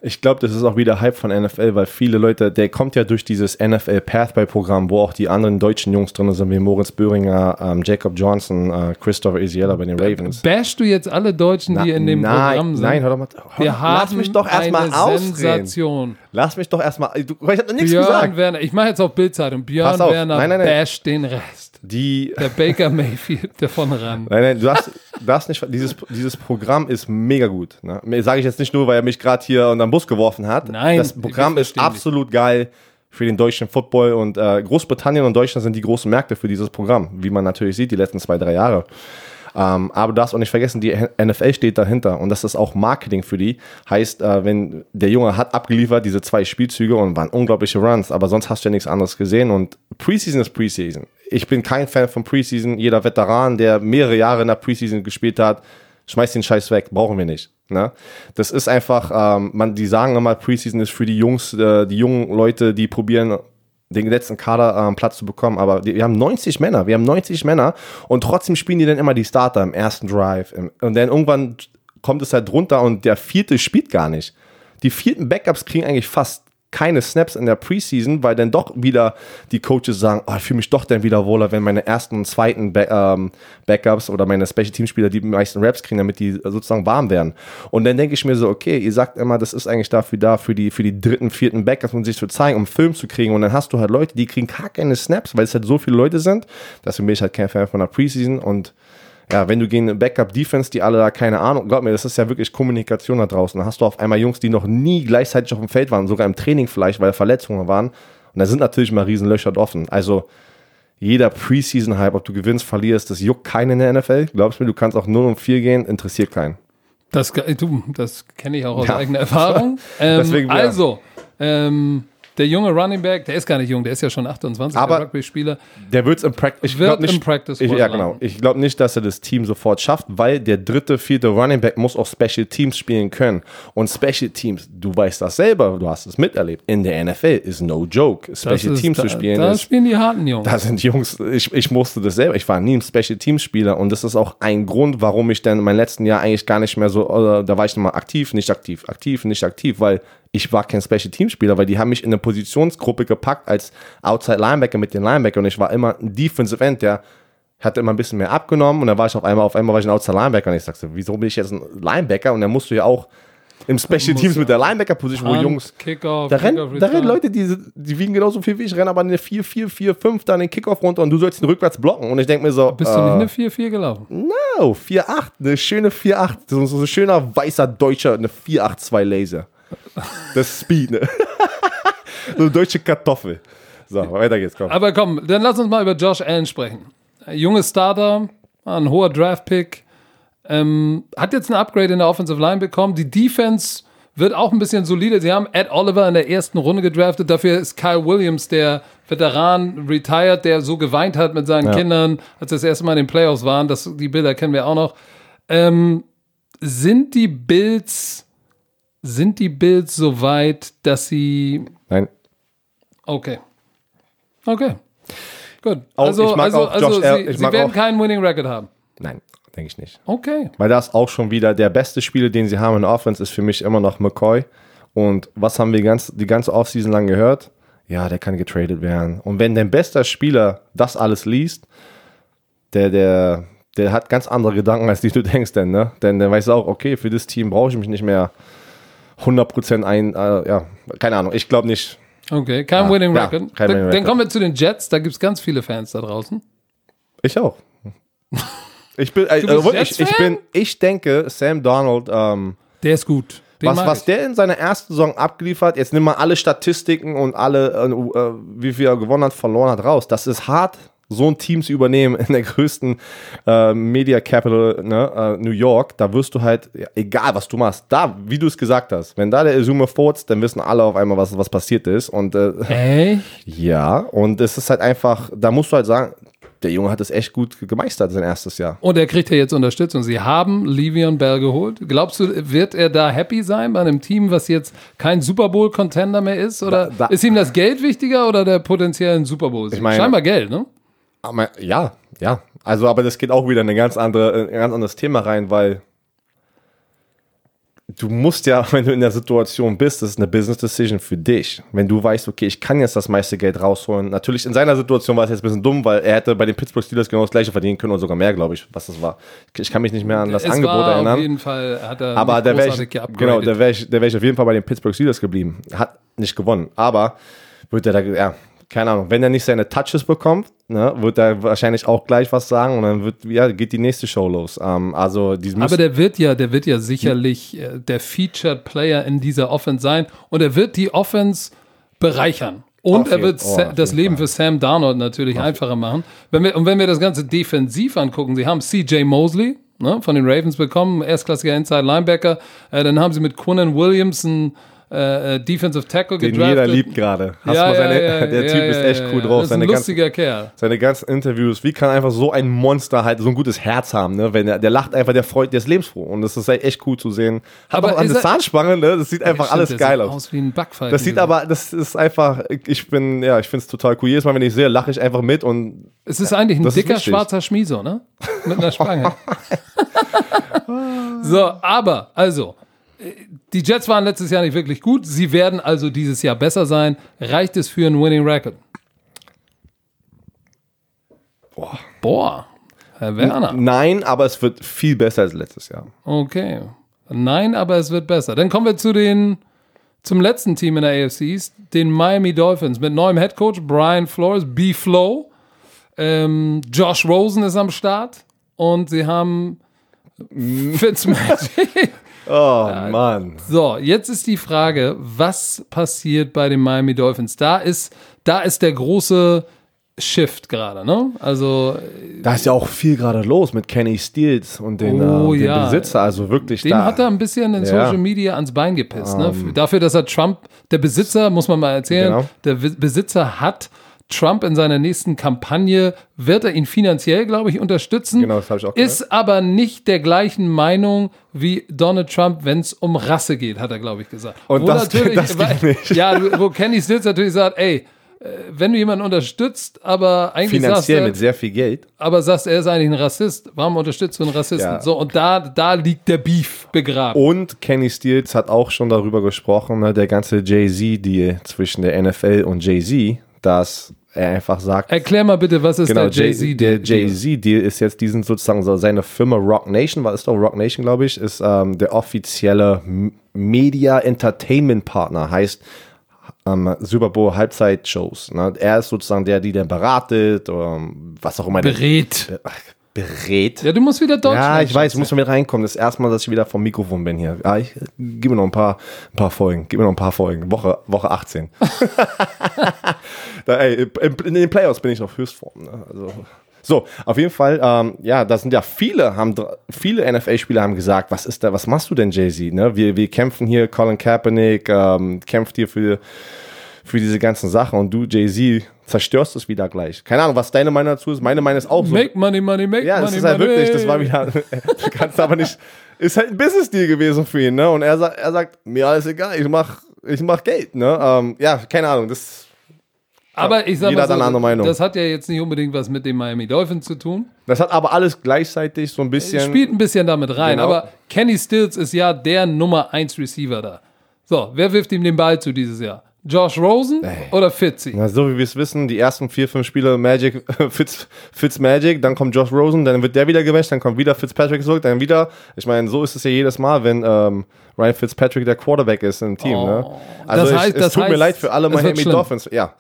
ich glaube, das ist auch wieder Hype von NFL, weil viele Leute, der kommt ja durch dieses NFL Pathway-Programm, wo auch die anderen deutschen Jungs drin sind, wie Moritz Böhringer, ähm, Jacob Johnson, äh, Christopher Isiela bei den Ravens. Bashst du jetzt alle Deutschen, die in dem nein, Programm sind? Nein, hör doch mal. Hör, Wir lass mich doch erstmal ausreden. Sensation. Lass mich doch erstmal. Ich habe noch nichts Björn gesagt. Werner, ich mache jetzt auf Bildzeitung. Björn Werner nein, nein, nein. basht den Rest. Die, der Baker Mayfield davon ran. Nein, nein, du hast, du hast nicht, dieses, dieses Programm ist mega gut. Ne? Sage ich jetzt nicht nur, weil er mich gerade hier unter den Bus geworfen hat. Nein. Das Programm ist absolut geil für den deutschen Football und äh, Großbritannien und Deutschland sind die großen Märkte für dieses Programm, wie man natürlich sieht, die letzten zwei, drei Jahre. Ähm, aber du darfst auch nicht vergessen, die NFL steht dahinter und das ist auch Marketing für die. Heißt, äh, wenn der Junge hat abgeliefert, diese zwei Spielzüge und waren unglaubliche Runs, aber sonst hast du ja nichts anderes gesehen und Preseason ist Preseason. Ich bin kein Fan von Preseason. Jeder Veteran, der mehrere Jahre in der Preseason gespielt hat, schmeißt den Scheiß weg, brauchen wir nicht. Ne? Das ist einfach, ähm, man, die sagen immer, Preseason ist für die Jungs, äh, die jungen Leute, die probieren, den letzten Kader ähm, Platz zu bekommen. Aber die, wir haben 90 Männer, wir haben 90 Männer und trotzdem spielen die dann immer die Starter im ersten Drive. Im, und dann irgendwann kommt es halt drunter und der vierte spielt gar nicht. Die vierten Backups kriegen eigentlich fast keine Snaps in der Preseason, weil dann doch wieder die Coaches sagen, oh, ich fühle mich doch dann wieder wohler, wenn meine ersten und zweiten Back, ähm, Backups oder meine Special Team-Spieler die meisten Raps kriegen, damit die sozusagen warm werden. Und dann denke ich mir so, okay, ihr sagt immer, das ist eigentlich dafür da, für die, für die dritten, vierten Backups, um sich zu zeigen, um Film zu kriegen. Und dann hast du halt Leute, die kriegen gar keine Snaps, weil es halt so viele Leute sind. Deswegen bin ich halt kein Fan von der Preseason und ja, wenn du gegen Backup-Defense, die alle da keine Ahnung, glaub mir, das ist ja wirklich Kommunikation da draußen. Da hast du auf einmal Jungs, die noch nie gleichzeitig auf dem Feld waren, sogar im Training vielleicht, weil Verletzungen waren. Und da sind natürlich mal Riesenlöcher offen. Also jeder Preseason-Hype, ob du gewinnst, verlierst, das juckt keinen in der NFL. Glaubst mir, du kannst auch 0 um 4 gehen, interessiert keinen. Das, du, das kenne ich auch aus ja. eigener Erfahrung. Ähm, Deswegen, ja. Also, ähm, der junge Running Back, der ist gar nicht jung, der ist ja schon 28, aber Rugby-Spieler. Der wird's im Practice. Ich wird nicht, im Practice ich, Ja, genau. Ich glaube nicht, dass er das Team sofort schafft, weil der dritte, vierte Running Back muss auch Special Teams spielen können. Und Special Teams, du weißt das selber, du hast es miterlebt. In der NFL ist no joke. Special ist, Teams da, zu spielen. Da ist, spielen die harten Jungs. Da sind Jungs, ich, ich musste das selber. Ich war nie ein Special Teams Spieler und das ist auch ein Grund, warum ich dann in meinem letzten Jahr eigentlich gar nicht mehr so, da war ich nochmal aktiv, nicht aktiv, aktiv, nicht aktiv, weil ich war kein Special Team Spieler, weil die haben mich in eine Positionsgruppe gepackt als Outside Linebacker mit den Linebacker und ich war immer ein Defensive End, der hatte immer ein bisschen mehr abgenommen und dann war ich auf einmal, auf einmal war ich ein Outside Linebacker und ich sagte, wieso bin ich jetzt ein Linebacker und dann musst du ja auch im Special Teams mit der Linebacker-Position, wo Jungs. Kickoff, da rennen, da rennen Leute, die, die wiegen genauso viel wie ich, rennen aber eine 4, 4, 4, 5 dann den Kickoff runter und du sollst ihn rückwärts blocken. Und ich denke mir so. Bist äh, du nicht eine 4-4 gelaufen? No, 4-8, eine schöne 4-8. So, so ein schöner weißer Deutscher, eine 4-8-2 Laser. Das Speed, ne? so eine deutsche Kartoffel. So, weiter geht's, komm. Aber komm, dann lass uns mal über Josh Allen sprechen. Junge Starter, ein hoher Draft-Pick. Ähm, hat jetzt ein Upgrade in der Offensive Line bekommen. Die Defense wird auch ein bisschen solider. Sie haben Ed Oliver in der ersten Runde gedraftet. Dafür ist Kyle Williams, der Veteran, retired, der so geweint hat mit seinen Ja. Kindern, als sie das erste Mal in den Playoffs waren. Das, die Bilder kennen wir auch noch. Ähm, sind die Bills, sind die Bills so weit, dass sie Nein. Okay. Okay. Gut. Auch- also, ich mag also, auch also Josh sie, Allen- ich sie mag werden auch- keinen Winning Record haben. Nein, denke ich nicht. Okay. Weil das auch schon wieder der beste Spieler, den sie haben in Offense, ist für mich immer noch McCoy. Und was haben wir ganz, die ganze Offseason lang gehört? Ja, der kann getradet werden. Und wenn dein bester Spieler das alles liest, der, der, der hat ganz andere Gedanken, als die du denkst, denn, ne? Denn der weiß auch, okay, für das Team brauche ich mich nicht mehr 100% ein, äh, ja, keine Ahnung, ich glaube nicht. Okay, kein Ja, Winning ja, Record. kein dann, Winning dann kommen wir zu den Jets. Da gibt es ganz viele Fans da draußen. Ich auch. Ich bin, äh, wirklich, ich, ich bin, ich denke, Sam Donald, ähm, Der ist gut. Den was, was der in seiner ersten Saison abgeliefert, jetzt nimm mal alle Statistiken und alle, äh, äh, wie viel er gewonnen hat, verloren hat, raus. Das ist hart, so ein Team zu übernehmen in der größten äh, Media Capital ne, äh, New York. Da wirst du halt, ja, egal was du machst, da, wie du es gesagt hast, wenn da der Izume furzt, dann wissen alle auf einmal, was, was passiert ist. Und äh, Echt? ja, und es ist halt einfach, da musst du halt sagen, der Junge hat es echt gut gemeistert, sein erstes Jahr. Und er kriegt ja jetzt Unterstützung. Sie haben Livion Bell geholt. Glaubst du, wird er da happy sein bei einem Team, was jetzt kein Super Bowl-Contender mehr ist? Oder Da- da- ist ihm das Geld wichtiger oder der potenziellen Super Bowl? Ich meine- Scheinbar Geld, ne? Aber, ja, ja. Also, aber das geht auch wieder in ein ganz, andere, ein ganz anderes Thema rein, weil du musst ja, wenn du in der Situation bist, das ist eine Business Decision für dich. Wenn du weißt, okay, ich kann jetzt das meiste Geld rausholen. Natürlich, in seiner Situation war es jetzt ein bisschen dumm, weil er hätte bei den Pittsburgh Steelers genau das gleiche verdienen können oder sogar mehr, glaube ich, was das war. Ich kann mich nicht mehr an das es Angebot war erinnern. Auf jeden Fall hat er Aber der wäre ich, genau, der wäre ich, der ich auf jeden Fall bei den Pittsburgh Steelers geblieben. Hat nicht gewonnen. Aber wird er da, ja, keine Ahnung, wenn er nicht seine Touches bekommt, ne, wird er wahrscheinlich auch gleich was sagen und dann wird, ja, geht die nächste Show los. Ähm, also, Aber der wird ja, der wird ja sicherlich äh, der Featured Player in dieser Offense sein und er wird die Offense bereichern. Und Auf er wird oh, auf das Leben für Sam Darnold natürlich einfacher machen. Wenn wir, und wenn wir das Ganze defensiv angucken, sie haben CJ Mosley ne, von den Ravens bekommen, erstklassiger Inside Linebacker. Äh, dann haben sie mit Quinnen Williams einen äh, äh, Defensive Tackle den gedraftet. jeder liebt gerade. Ja, ja, ja, der Typ ist echt cool drauf. Das ist ein Seine, ganzen, lustiger Kerl. seine ganzen Interviews, wie kann einfach so ein Monster halt so ein gutes Herz haben, ne? Wenn er, der lacht einfach, der freut, der ist lebensfroh. Und das ist halt echt cool zu sehen. Hat Aber auch der er- Zahnspange, ne? Das sieht einfach Stimmt, alles der geil aus. aus wie ein. Das sieht aber, das ist einfach, ich bin, ja, ich finde es total cool. Jedes Mal, wenn ich sehe, lache ich einfach mit und Es ist eigentlich ein dicker schwarzer Schmieso, ne? Mit einer Spange. so, aber, also, die Jets waren letztes Jahr nicht wirklich gut. Sie werden also dieses Jahr besser sein. Reicht es für einen Winning Record? Boah. Boah, Herr Werner. Nein, aber es wird viel besser als letztes Jahr. Okay. Nein, aber es wird besser. Dann kommen wir zu den, zum letzten Team in der AFC East, den Miami Dolphins mit neuem Headcoach Brian Flores, B-Flow. Ähm, Josh Rosen ist am Start und sie haben Fitzmagic. Oh Mann. So, jetzt ist die Frage, was passiert bei den Miami Dolphins? Da ist, da ist der große Shift gerade, ne? Also, Da ist ja auch viel gerade los mit Kenny Steels und den, Oh, äh, den ja. Besitzer. Also wirklich dem da. hat er ein bisschen in Ja. Social Media ans Bein gepisst. Ne? Dafür, dass er Trump, der Besitzer, muss man mal erzählen, Genau. der Besitzer hat Trump in seiner nächsten Kampagne, wird er ihn finanziell, glaube ich, unterstützen. Genau, das habe ich auch gehört. Ist aber nicht der gleichen Meinung wie Donald Trump, wenn es um Rasse geht, hat er, glaube ich, gesagt. Und das- das geht nicht. Ja, wo Kenny Stills natürlich sagt, ey, äh, wenn du jemanden unterstützt, aber eigentlich sagst Finanziell er, mit sehr viel Geld. aber sagst, er ist eigentlich ein Rassist, warum unterstützt du einen Rassisten? Ja. So, und da, da liegt der Beef begraben. Und Kenny Steels hat auch schon darüber gesprochen, ne, der ganze Jay-Z-Deal zwischen der NFL und Jay-Z, dass er einfach sagt, Erklär mal bitte, was ist Genau, der Jay- Jay-Z? der Jay-Z-Deal ist jetzt diesen sozusagen so seine Firma Rock Nation, war es doch Rock Nation, glaube ich, ist ähm, der offizielle Media Entertainment Partner, heißt ähm, Super Bowl Halbzeitshows. Ne? Er ist sozusagen der, die dann beratet oder ähm, was auch immer. der- Berät. Be- ach, berät. Ja, du musst wieder Deutsch Ja, ich weiß, ich muss mal mit reinkommen. Das erste Mal, dass ich wieder vom Mikrofon bin hier. Ja, ich, gib mir noch ein paar, ein paar Folgen. Gib mir noch ein paar Folgen. Woche, Woche 18. da, ey, in, den Playoffs bin ich noch Höchstform. Ne? Also, so, auf jeden Fall, ähm, ja, da sind ja viele, haben viele NFL-Spieler haben gesagt, was ist da, was machst du denn, Jay-Z? Ne? Wir, wir kämpfen hier, Colin Kaepernick ähm, kämpft hier für, für diese ganzen Sachen und du, Jay-Z, zerstörst es wieder gleich. Keine Ahnung, was deine Meinung dazu ist. Meine Meinung ist auch so. Make money, money, make Ja, money, das ist halt money. wirklich, das war wieder, du kannst aber nicht, ist halt ein Business-Deal gewesen für ihn, ne? Und er sagt, er sagt, mir alles egal, ich mach, ich mach Geld, ne? Ähm, ja, keine Ahnung, das, Aber ich sag mal so, andere Meinung. das hat ja jetzt nicht unbedingt was mit den Miami Dolphins zu tun. das hat aber alles gleichzeitig so ein bisschen. Spielt ein bisschen damit rein. Genau. Aber Kenny Stills ist ja der Nummer 1 Receiver da. So, wer wirft ihm den Ball zu dieses Jahr? Josh Rosen oder Fitzy? Na, so wie wir es wissen, die ersten vier, fünf Spiele Magic, Fitz, Fitz Magic, dann kommt Josh Rosen, dann wird der wieder gewäscht, dann kommt wieder Fitzpatrick zurück, dann wieder. Ich meine, so ist es ja jedes Mal, wenn ähm, Ryan Fitzpatrick der Quarterback ist im Team. Ne? Also Das ich, heißt- es das tut mir heißt, leid für alle Miami. Dolphins. Ja,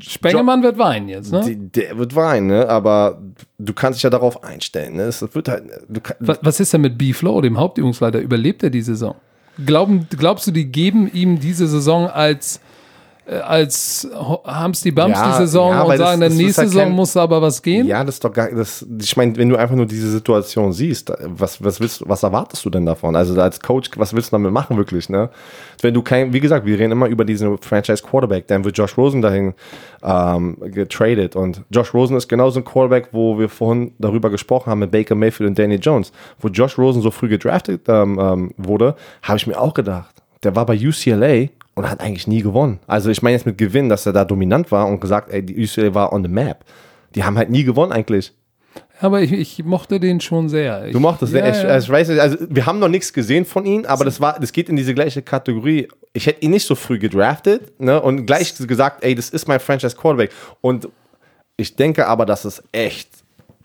Spengemann wird weinen jetzt, ne? Die, der wird weinen, ne? aber du kannst dich ja darauf einstellen. Ne? Es wird halt, Was, was ist denn mit B-Flow, dem Hauptübungsleiter? Überlebt er die Saison? Glauben, glaubst du, die geben ihm diese Saison als, als Ho- Hamsti Bums Ja, die Saison ja, und das- sagen, dann das ist nächste halt Saison muss aber was gehen? ja, das ist doch gar, das, ich meine, wenn du einfach nur diese Situation siehst, was, was willst, was erwartest du denn davon? Also als Coach, was willst du damit machen wirklich, ne? Wenn du kein, wie gesagt, wir reden immer über diesen Franchise Quarterback, dann wird Josh Rosen dahin ähm, getradet und Josh Rosen ist genauso ein Quarterback, wo wir vorhin darüber gesprochen haben mit Baker Mayfield und Danny Jones, wo Josh Rosen so früh gedraftet ähm, ähm, wurde, habe ich mir auch gedacht, der war bei UCLA und hat eigentlich nie gewonnen. Also ich meine jetzt mit Gewinn, dass er da dominant war und gesagt, ey, die UCLA war on the map. Die haben halt nie gewonnen eigentlich. Aber ich, ich mochte den schon sehr. Ich, Du mochtest, ja, ich, ja. ich weiß nicht, also wir haben noch nichts gesehen von ihm, aber das war, das geht in diese gleiche Kategorie. Ich hätte ihn nicht so früh gedraftet, ne, und gleich gesagt, ey, das ist mein Franchise Quarterback. Und ich denke aber, dass es echt,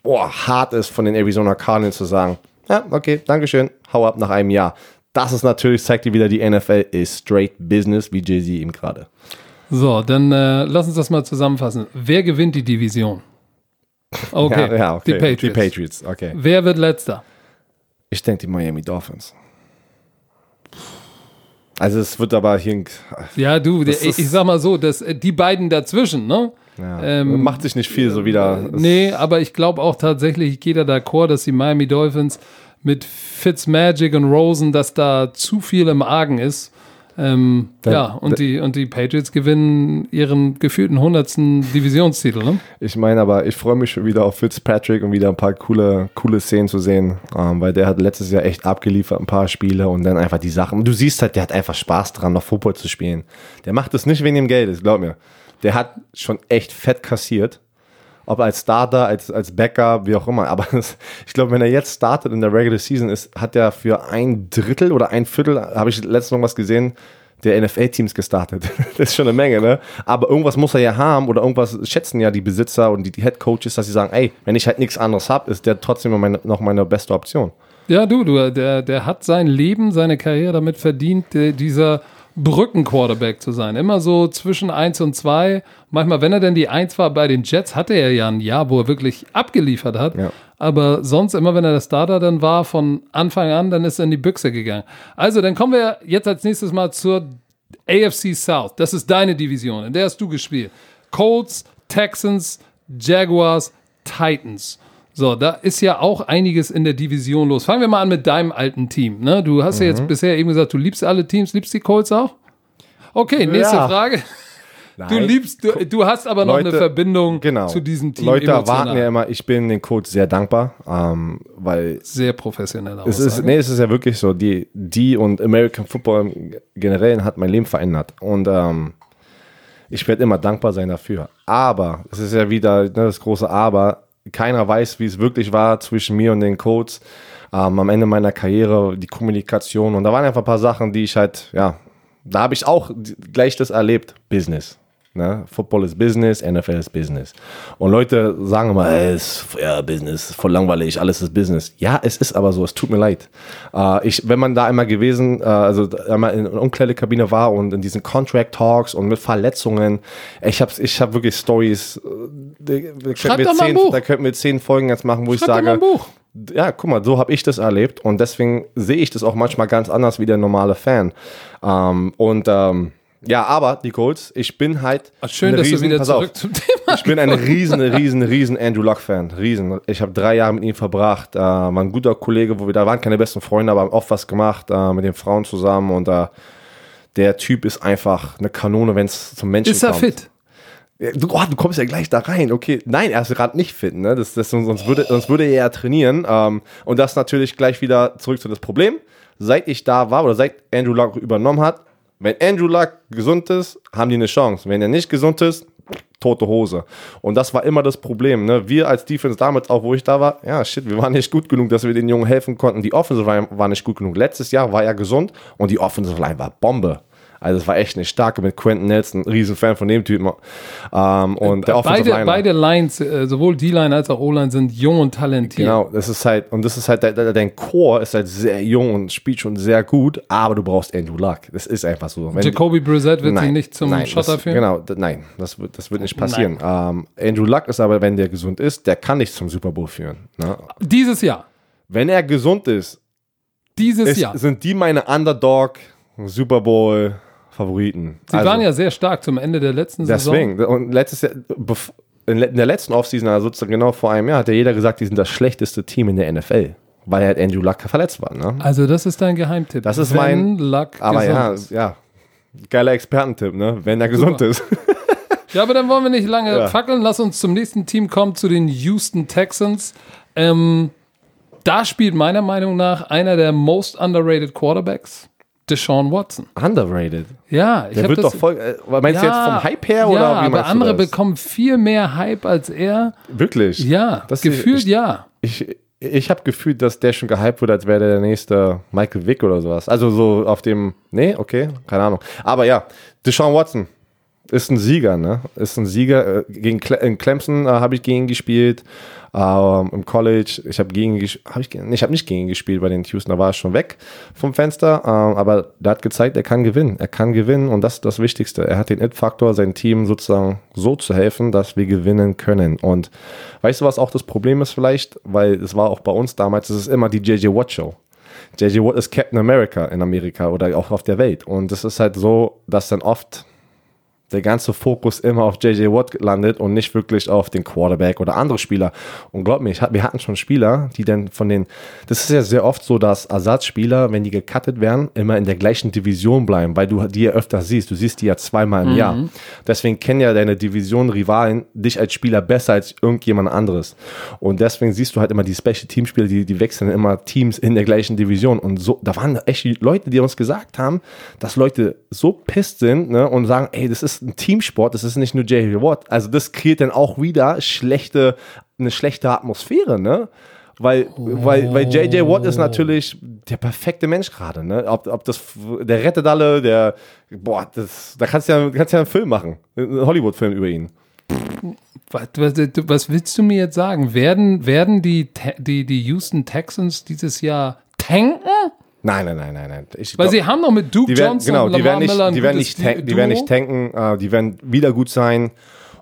boah, hart ist von den Arizona Cardinals zu sagen, ja, okay, Dankeschön, hau ab nach einem Jahr. Das ist natürlich, zeigt dir wieder, die NFL ist straight Business, wie Jay-Z ihm gerade. So, dann äh, lass uns das mal zusammenfassen. Wer gewinnt die Division? Okay, Ja, ja, okay. die Patriots. Die Patriots, okay. Wer wird letzter? Ich denke die Miami Dolphins. Also es wird aber hier, Ja, du, ich, ich sag mal so, dass äh, die beiden dazwischen, ne? ja, Ähm, macht sich nicht viel so wieder. Es- Nee, aber ich glaube auch tatsächlich, ich gehe da d'accord, dass die Miami Dolphins mit Fitzmagic und Rosen, dass da zu viel im Argen ist. Ähm, Da- ja, und die, und die Patriots gewinnen ihren gefühlten 100. Divisionstitel, ne? Ich meine aber, ich freue mich schon wieder auf Fitzpatrick und wieder ein paar coole, coole Szenen zu sehen, ähm, weil der hat letztes Jahr echt abgeliefert, ein paar Spiele und dann einfach die Sachen. Du siehst halt, der hat einfach Spaß dran, noch Football zu spielen. Der macht das nicht wegen dem Geld, glaub mir. Der hat schon echt fett kassiert ob als Starter, als, als Backup, wie auch immer. Aber das, ich glaube, wenn er jetzt startet in der Regular Season, ist, hat er für ein Drittel oder ein Viertel, habe ich letztens noch was gesehen, der NFL-Teams gestartet. das ist schon eine Menge, ne? Aber irgendwas muss er ja haben oder irgendwas schätzen ja die Besitzer und die, die Head Coaches, dass sie sagen, ey, wenn ich halt nichts anderes habe, ist der trotzdem meine, noch meine beste Option. Ja, du, du, der, der hat sein Leben, seine Karriere damit verdient, dieser Brückenquarterback zu sein. Immer so zwischen 1 und 2. Manchmal, wenn er denn die 1 war bei den Jets, hatte er ja ein Jahr, wo er wirklich abgeliefert hat. Ja. Aber sonst, immer wenn er der Starter dann war, von Anfang an, dann ist er in die Büchse gegangen. Also, dann kommen wir jetzt als nächstes mal zur AFC South. Das ist deine Division, in der hast du gespielt. Colts, Texans, Jaguars, Titans. So, da ist ja auch einiges in der Division los. Fangen wir mal an mit deinem alten Team. Ne? Du hast mhm. ja jetzt mhm. bisher eben gesagt, du liebst alle Teams, liebst die Colts auch? Okay, nächste ja. Frage. Nein. Du liebst, du, du hast aber noch Leute, eine Verbindung genau. zu diesem Team. Leute erwarten ja immer, ich bin den Colts sehr dankbar, ähm, weil sehr professionell es ist, nee, es ist ja wirklich so, die, die und American Football im Generellen hat mein Leben verändert und ähm, ich werde immer dankbar sein dafür. Aber es ist ja wieder ne, das große Aber keiner weiß, wie es wirklich war zwischen mir und den Codes. Ähm, am Ende meiner Karriere, die Kommunikation. Und da waren einfach ein paar Sachen, die ich halt, ja, da habe ich auch gleich das erlebt. Business. Ne? Football ist Business, NFL ist Business. Und Leute sagen immer, es ist ja, Business, voll langweilig, alles ist Business. Ja, es ist aber so, es tut mir leid. Äh, ich, wenn man da einmal gewesen, äh, also einmal in einer Umkleidekabine war und in diesen Contract Talks und mit Verletzungen, ich habe ich hab wirklich Stories, äh, da, könnten wir zehn, da könnten wir zehn Folgen jetzt machen, wo Schreib ich sage, ein Buch ja, guck mal, so habe ich das erlebt und deswegen sehe ich das auch manchmal ganz anders wie der normale Fan. Ähm, und ähm, ja, aber die Colts, ich bin halt. Ach, schön, dass riesen, du wieder zurück auf, zum Thema Ich bin ein riesen, riesen, riesen Andrew Luck-Fan. Riesen. Ich habe drei Jahre mit ihm verbracht. Äh, war ein guter Kollege, wo wir da waren keine besten Freunde, aber haben oft was gemacht äh, mit den Frauen zusammen und äh, der Typ ist einfach eine Kanone, wenn es zum Menschen ist kommt. Ist er fit? Du, oh, du, kommst ja gleich da rein. Okay, nein, er ist gerade nicht fit. Ne? Das, das, sonst, würde, sonst würde er ja trainieren. Ähm, und das natürlich gleich wieder zurück zu das Problem. Seit ich da war oder seit Andrew Luck übernommen hat, wenn Andrew Luck gesund ist, haben die eine Chance. Wenn er nicht gesund ist, tote Hose. Und das war immer das Problem. Ne? Wir als Defense damals, auch wo ich da war, ja, shit, wir waren nicht gut genug, dass wir den Jungen helfen konnten. Die Offensive Line war nicht gut genug. Letztes Jahr war er gesund und die Offensive Line war Bombe. Also es war echt eine starke mit Quentin Nelson, Riesenfan von dem Typen. Ähm, und der beide, Liner. beide Lines, äh, sowohl D-Line als auch O-Line sind jung und talentiert. Genau, das ist halt, und das ist halt, dein Core ist halt sehr jung und spielt schon sehr gut, aber du brauchst Andrew Luck. Das ist einfach so. Wenn Jacoby Brissett wird sich nicht zum nein, Schotter führen? Genau, nein, das wird, das wird nicht passieren. Ähm, Andrew Luck ist aber, wenn der gesund ist, der kann nicht zum Super Bowl führen. Ne? Dieses Jahr. Wenn er gesund ist, dieses ist, Jahr sind die meine Underdog Super Bowl Favoriten. Sie also, waren ja sehr stark zum Ende der letzten Saison. Deswegen. Und letztes Jahr, in der letzten Offseason, also sozusagen genau vor einem Jahr, hat ja jeder gesagt, die sind das schlechteste Team in der NFL. Weil halt Andrew Luck verletzt war. Ne? Also, das ist dein Geheimtipp. Das ist Wenn mein. Luck aber ja, ja. Geiler Expertentipp, ne? Wenn er gesund ist. ja, aber dann wollen wir nicht lange ja. fackeln. Lass uns zum nächsten Team kommen, zu den Houston Texans. Ähm, da spielt meiner Meinung nach einer der most underrated Quarterbacks. Deshaun Watson. Underrated. Ja, ich Der wird doch voll. Äh, meinst ja, du jetzt vom Hype her oder ja, wie aber andere bekommen viel mehr Hype als er. Wirklich? Ja, das gefühlt ich, ja. Ich, ich habe gefühlt, dass der schon gehypt wurde, als wäre der, der nächste Michael Vick oder sowas. Also so auf dem. Nee, okay, keine Ahnung. Aber ja, Deshaun Watson ist ein Sieger, ne? Ist ein Sieger. Äh, gegen Cle in Clemson äh, habe ich gegen ihn gespielt. Ähm, Im College, ich habe gegen, hab ich, ich habe nicht gegen gespielt bei den Houston, da war er schon weg vom Fenster, ähm, aber der hat gezeigt, er kann gewinnen. Er kann gewinnen und das ist das Wichtigste. Er hat den It-Faktor, sein Team sozusagen so zu helfen, dass wir gewinnen können. Und weißt du, was auch das Problem ist vielleicht? Weil es war auch bei uns damals, es ist immer die JJ Watt Show. JJ Watt ist Captain America in Amerika oder auch auf der Welt. Und es ist halt so, dass dann oft der ganze Fokus immer auf JJ Watt landet und nicht wirklich auf den Quarterback oder andere Spieler. Und glaub mir, wir hatten schon Spieler, die dann von den, das ist ja sehr oft so, dass Ersatzspieler, wenn die gecuttet werden, immer in der gleichen Division bleiben, weil du die ja öfter siehst. Du siehst die ja zweimal im mhm. Jahr. Deswegen kennen ja deine Division-Rivalen dich als Spieler besser als irgendjemand anderes. Und deswegen siehst du halt immer die Special Team Spieler, die, die wechseln immer Teams in der gleichen Division. Und so, da waren echt Leute, die uns gesagt haben, dass Leute so pisst sind ne, und sagen, ey, das ist ein Teamsport, das ist nicht nur J.J. Watt. Also das kreiert dann auch wieder schlechte, eine schlechte Atmosphäre, ne? Weil, weil, weil J.J. Watt ist natürlich der perfekte Mensch gerade, ne? Ob, ob das, der rettet alle, der, boah, das, da kannst du ja, kannst ja einen Film machen, einen Hollywood-Film über ihn. Was, was, was willst du mir jetzt sagen? Werden, werden die, die, die Houston Texans dieses Jahr tanken? Nein, nein, nein, nein, nein. Ich Weil glaub- sie haben doch mit Duke die werden, Johnson genau, die Lamar werden nicht, Miller die werden nicht, tank, die werden nicht tanken, äh, die werden wieder gut sein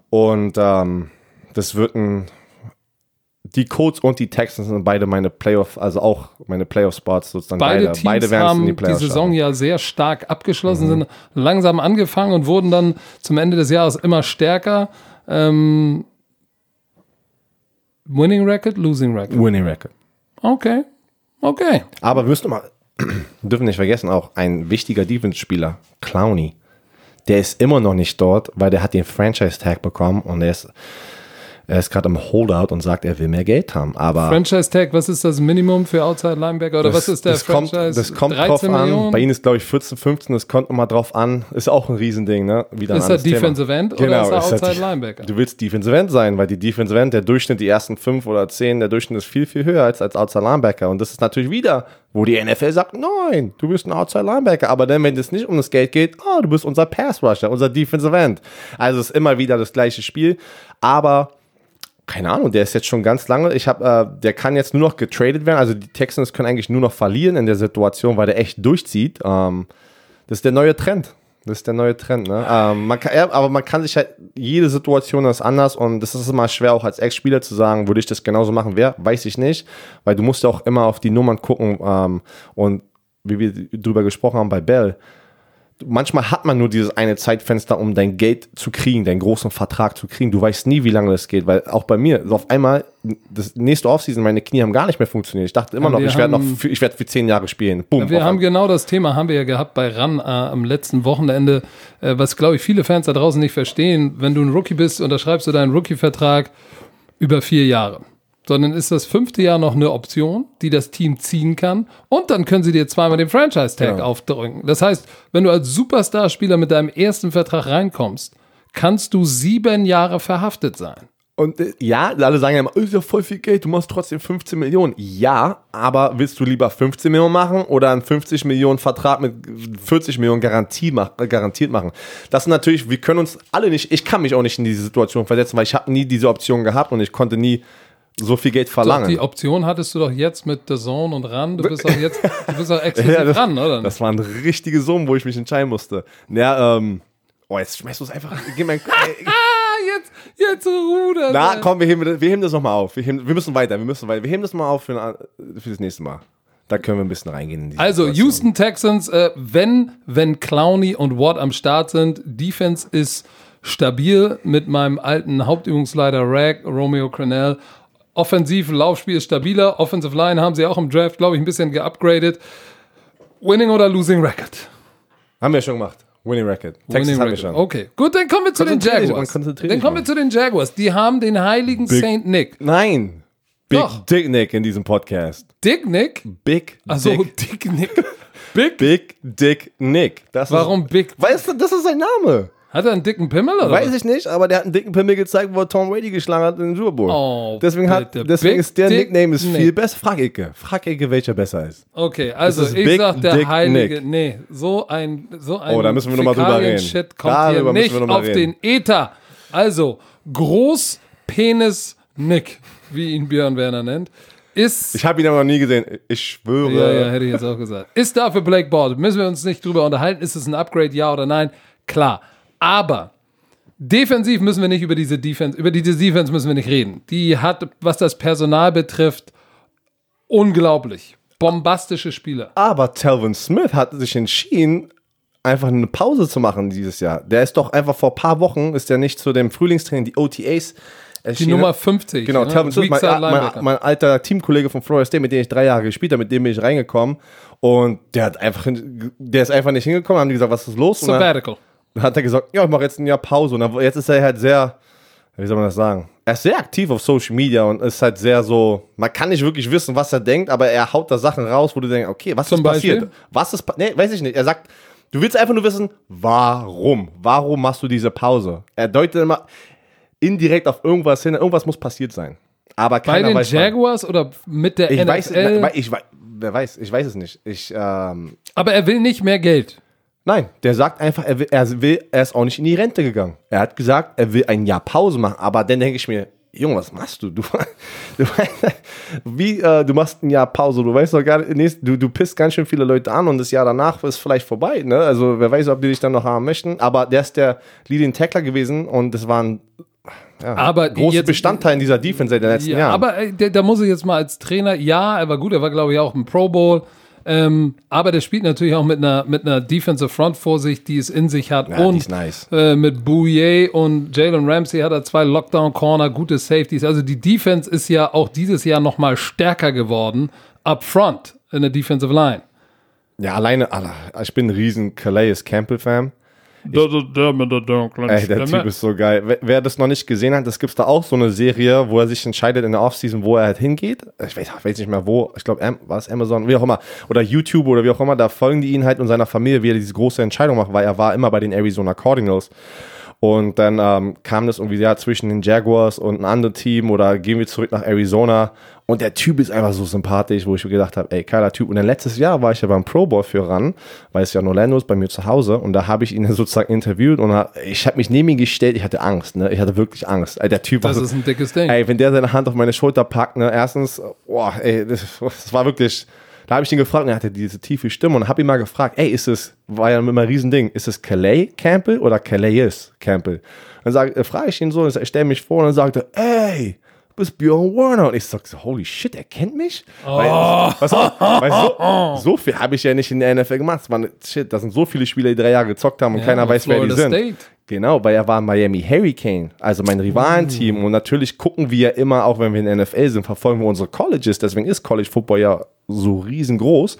und ähm, das wird ein, die Colts und die Texans sind beide meine Playoff, also auch meine Playoff-Spots sozusagen. Beide beide, Teams beide werden haben die die, Playoffs Saison. Mhm. ja sehr stark abgeschlossen, sind langsam angefangen und wurden dann zum Ende des Jahres immer stärker. Ähm, Winning Record, Losing Record. Winning Record. Okay, okay. Aber wir müssen mal, dürfen nicht vergessen, auch ein wichtiger Defense-Spieler, Clowney, der ist immer noch nicht dort, weil der hat den Franchise-Tag bekommen und er ist, er ist gerade im Holdout und sagt, er will mehr Geld haben. Aber Franchise Tag, was ist das Minimum für Outside Linebacker oder was ist der das kommt, Franchise? das kommt drauf an. Bei Ihnen ist, glaube ich, 14, 15, das kommt immer drauf an. Ist auch ein Riesending, ne? Wieder ein Ist er anderes Thema. Defensive End oder Genau, ist er ist er Outside Linebacker? Du willst Defensive End sein, weil die Defensive End, der Durchschnitt, die ersten fünf oder zehn, der Durchschnitt ist viel, viel höher als als Outside Linebacker. Und das ist natürlich wieder, wo die NFL sagt, nein, du bist ein Outside Linebacker. Aber dann, wenn es nicht um das Geld geht, oh, du bist unser Pass Rusher, unser Defensive End. Also es ist immer wieder das gleiche Spiel. Aber keine Ahnung, der ist jetzt schon ganz lange. Ich habe, äh, der kann jetzt nur noch getradet werden. Also die Texans können eigentlich nur noch verlieren in der Situation, weil der echt durchzieht. Ähm, das ist der neue Trend. Das ist der neue Trend, ne? Ähm, man kann, ja, aber man kann sich halt, jede Situation ist anders und das ist immer schwer, auch als Ex-Spieler zu sagen, würde ich das genauso machen, wer, weiß ich nicht, weil du musst ja auch immer auf die Nummern gucken ähm, und wie wir drüber gesprochen haben bei Bell, manchmal hat man nur dieses eine Zeitfenster, um dein Geld zu kriegen, deinen großen Vertrag zu kriegen. Du weißt nie, wie lange das geht, weil auch bei mir, so auf einmal, das nächste Offseason, meine Knie haben gar nicht mehr funktioniert. Ich dachte immer Ja, noch, ich werde noch, für, ich werde für zehn Jahre spielen. Boom. Wir haben genau das Thema, haben wir ja gehabt bei RAN äh, am letzten Wochenende, äh, was glaube ich viele Fans da draußen nicht verstehen. Wenn du ein Rookie bist, unterschreibst du deinen Rookie-Vertrag über vier Jahre. Sondern ist das fünfte Jahr noch eine Option, die das Team ziehen kann. Und dann können sie dir zweimal den Franchise-Tag Genau. aufdrücken. Das heißt, wenn du als Superstar-Spieler mit deinem ersten Vertrag reinkommst, kannst du sieben Jahre verhaftet sein. Und äh, ja, alle sagen ja immer, ist ja voll viel Geld, du machst trotzdem 15 Millionen. Ja, aber willst du lieber 15 Millionen machen oder einen 50 Millionen Vertrag mit 40 Millionen Garantie mach, äh, garantiert machen? Das ist natürlich, wir können uns alle nicht, ich kann mich auch nicht in diese Situation versetzen, weil ich habe nie diese Option gehabt und ich konnte nie so viel Geld Doch, verlangen. die Option hattest du doch jetzt mit The Zone und RAN. Du bist doch jetzt, du bist doch exklusiv Ja, das, ran, oder? das war ein richtige Summe, wo ich mich entscheiden musste. Ja, ähm, oh, jetzt schmeißt du es einfach, gib mein, äh, Ah, jetzt, jetzt rudert. Na, komm, wir heben, wir heben das nochmal auf. Wir, heben, wir müssen weiter, wir müssen weiter. Wir heben das mal auf für, für das nächste Mal. Da können wir ein bisschen reingehen. In die Also, Situation. Houston Texans, äh, wenn, wenn Clowney und Watt am Start sind, Defense ist stabil mit meinem alten Hauptübungsleiter Rag, Romeo Crennel. Offensiv, Laufspiel ist stabiler. Offensive Line haben sie auch im Draft, glaube ich, ein bisschen geupgradet. Winning oder Losing Record? Haben wir schon gemacht. Winning Record. Texas Winning haben wir Record. schon. Okay, gut, dann kommen wir zu den Jaguars. Dann kommen wir zu den Jaguars. Die haben den heiligen Big- Saint Nick. Nein. Big Doch. Dick Nick in diesem Podcast. Dick Nick? Big Also Dick. Dick Nick. Big? Big Dick Nick. Das Warum Ist, Big? weißt du, das ist sein Name. Hat er einen dicken Pimmel oder Weiß was? ich nicht, aber der hat einen dicken Pimmel gezeigt, wo er Tom Brady geschlagen hat in den Super Bowl. Oh, deswegen hat, bitte. deswegen Big ist der Dick Nickname ist Nick. viel besser. Frag Icke. Frag Icke, welcher besser ist. Okay, also ist ich Big sag der Dick heilige, Nick. nee, so ein so ein Oh, da müssen wir noch mal drüber reden. Shit kommt Darüber hier müssen nicht auf reden. den Ether. Also Großpenis Nick, wie ihn Björn Werner nennt, ist Ich habe ihn aber noch nie gesehen. Ich schwöre. ja, ja, hätte ich jetzt auch gesagt. Ist dafür Blake Bortles. Müssen wir uns nicht drüber unterhalten, ist es ein Upgrade, ja oder nein? Klar. Aber defensiv müssen wir nicht über diese Defense, über diese Defense müssen wir nicht reden. Die hat, was das Personal betrifft, unglaublich. Bombastische Spieler. Aber Telvin Smith hat sich entschieden, einfach eine Pause zu machen dieses Jahr. Der ist doch einfach vor ein paar Wochen, ist der nicht zu dem Frühlingstraining, die OTAs Die. Nummer 50. Genau, ne? Telvin Smith, mein, mein, mein alter Teamkollege von Florida State, mit dem ich drei Jahre gespielt habe, mit dem bin ich reingekommen. Und der hat einfach, der ist einfach nicht hingekommen, haben die gesagt, was ist los? Und dann hat er gesagt, ja, ich mache jetzt ein Jahr Pause. Und dann, jetzt ist er halt sehr, wie soll man das sagen? Er ist sehr aktiv auf Social Media und ist halt sehr so, man kann nicht wirklich wissen, was er denkt, aber er haut da Sachen raus, wo du denkst, okay, was Zum ist passiert? Beispiel? Was ist, nee, weiß ich nicht. Er sagt, du willst einfach nur wissen, warum? Warum machst du diese Pause? Er deutet immer indirekt auf irgendwas hin, irgendwas muss passiert sein. Aber Bei keiner den weiß wann. Jaguars oder mit der Ich NFL? weiß, ich, wer weiß, ich weiß es nicht. Ich, ähm, aber er will nicht mehr Geld. Nein, der sagt einfach, er will, er will, er ist auch nicht in die Rente gegangen. Er hat gesagt, er will ein Jahr Pause machen, aber dann denke ich mir, Junge, was machst du? Du, du wie, äh, du machst ein Jahr Pause, du weißt doch gar nicht, du, du pisst ganz schön viele Leute an und das Jahr danach ist vielleicht vorbei, ne? Also, wer weiß, ob die dich dann noch haben möchten, aber der ist der Leading Tackler gewesen und das war ein ja, Aber großer jetzt- Bestandteil in dieser Defense seit den letzten Ja, Jahren. aber äh, der, da muss ich jetzt mal als Trainer, ja, er war gut, er war glaube ich auch im Pro Bowl. Ähm, aber der spielt natürlich auch mit einer, mit einer Defensive Front vor sich, die es in sich hat. Ja, und nice. äh, mit Bouye und Jalen Ramsey hat er zwei Lockdown-Corner, gute Safeties. Also die Defense ist ja auch dieses Jahr noch mal stärker geworden, up front in der Defensive Line. ja, alleine, ich bin ein riesen Calais Campbell-Fan. Der, der mit der dunklen Ey, der Typ ist so geil. Wer, wer das noch nicht gesehen hat, das gibt's da auch so eine Serie, wo er sich entscheidet in der Offseason, wo er halt hingeht. Ich weiß, weiß nicht mehr wo. Ich glaube, war es Amazon, wie auch immer. Oder YouTube oder wie auch immer. Da folgen die ihn halt und seiner Familie, wie er diese große Entscheidung macht, weil er war immer bei den Arizona Cardinals. Und dann ähm, kam das irgendwie ja zwischen den Jaguars und ein anderes Team oder gehen wir zurück nach Arizona. Und der Typ ist einfach so sympathisch, wo ich mir gedacht habe, ey, geiler Typ. Und dann letztes Jahr war ich ja beim Pro Bowl für ran, weil es ja in Orlando ist, bei mir zu Hause. Und da habe ich ihn sozusagen interviewt und ich habe mich neben ihn gestellt. Ich hatte Angst, ne? Ich hatte wirklich Angst. Der Typ Das war ist ein dickes Ding. Ey, wenn der seine Hand auf meine Schulter packt, ne, erstens, boah, ey, das, das war wirklich, da habe ich ihn gefragt er hatte diese tiefe Stimme und habe ihn mal gefragt, ey, ist es, war ja immer ein Riesending, ist es Calais Campbell oder Calais Campbell? Dann sag, äh, frage ich ihn so, ich stelle mich vor und dann sagte, ey, bist Björn Warner. Und ich sag so, holy shit, er kennt mich? Weil, was auch, weil so, so viel habe ich ja nicht in der NFL gemacht. Es waren, shit, da sind so viele Spieler, die drei Jahre gezockt haben und Ja, keiner und weiß, wer die Florida sind. State. Genau, weil er war Miami Hurricane, also mein Rivalenteam. Und natürlich gucken wir ja immer, auch wenn wir in der NFL sind, verfolgen wir unsere Colleges. Deswegen ist College Football ja so riesengroß.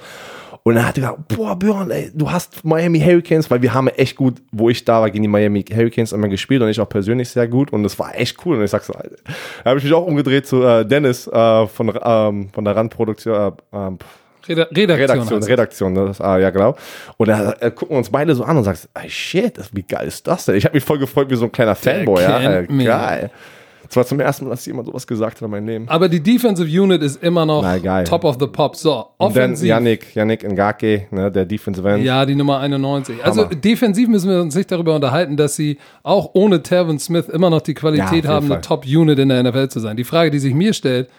Und dann hat er gesagt, boah, Björn, ey, du hast Miami Hurricanes, weil wir haben echt gut, wo ich da war, gegen die Miami Hurricanes immer gespielt und ich auch persönlich sehr gut. Und das war echt cool. Und ich sag so, da habe ich mich auch umgedreht zu äh, Dennis äh, von, ähm, von der Randproduktion. Äh, ähm, Reda Redaktion. Redaktion, heißt Redaktion, das, ah, ja genau. Und da äh, gucken wir uns beide so an und sagst, ey, shit, wie geil ist das denn? Ich habe mich voll gefreut wie so ein kleiner Fanboy, ja. kennt Äh, geil. Das war zum ersten Mal, dass jemand sowas gesagt hat in meinem Leben. Aber die Defensive Unit ist immer noch Na, top of the pop. So, Und dann offensiv. Yannick, Yannick Ngake, ne, der Defensive End. Ja, die Nummer 91. Also Hammer. defensiv müssen wir uns nicht darüber unterhalten, dass sie auch ohne Tervin Smith immer noch die Ja, Qualität jeden haben, Fall. eine Top-Unit in der NFL zu sein. Die Frage, die sich mir stellt,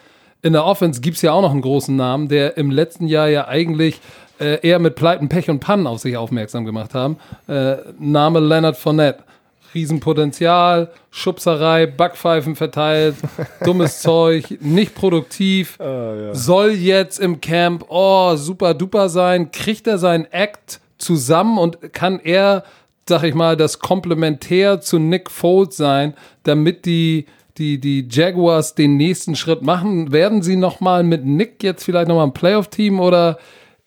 in der Offense gibt es ja auch noch einen großen Namen, der im letzten Jahr ja eigentlich äh, eher mit Pleiten, Pech und Pannen auf sich aufmerksam gemacht haben. Äh, Name Leonard Fournette. Riesenpotenzial, Schubserei, Backpfeifen verteilt, dummes Zeug, nicht produktiv, soll jetzt im Camp, oh, super duper sein, kriegt er seinen Act zusammen und kann er, sag ich mal, das Komplementär zu Nick Foles sein, damit die, die, die Jaguars den nächsten Schritt machen? Werden sie nochmal mit Nick jetzt vielleicht nochmal ein Playoff-Team oder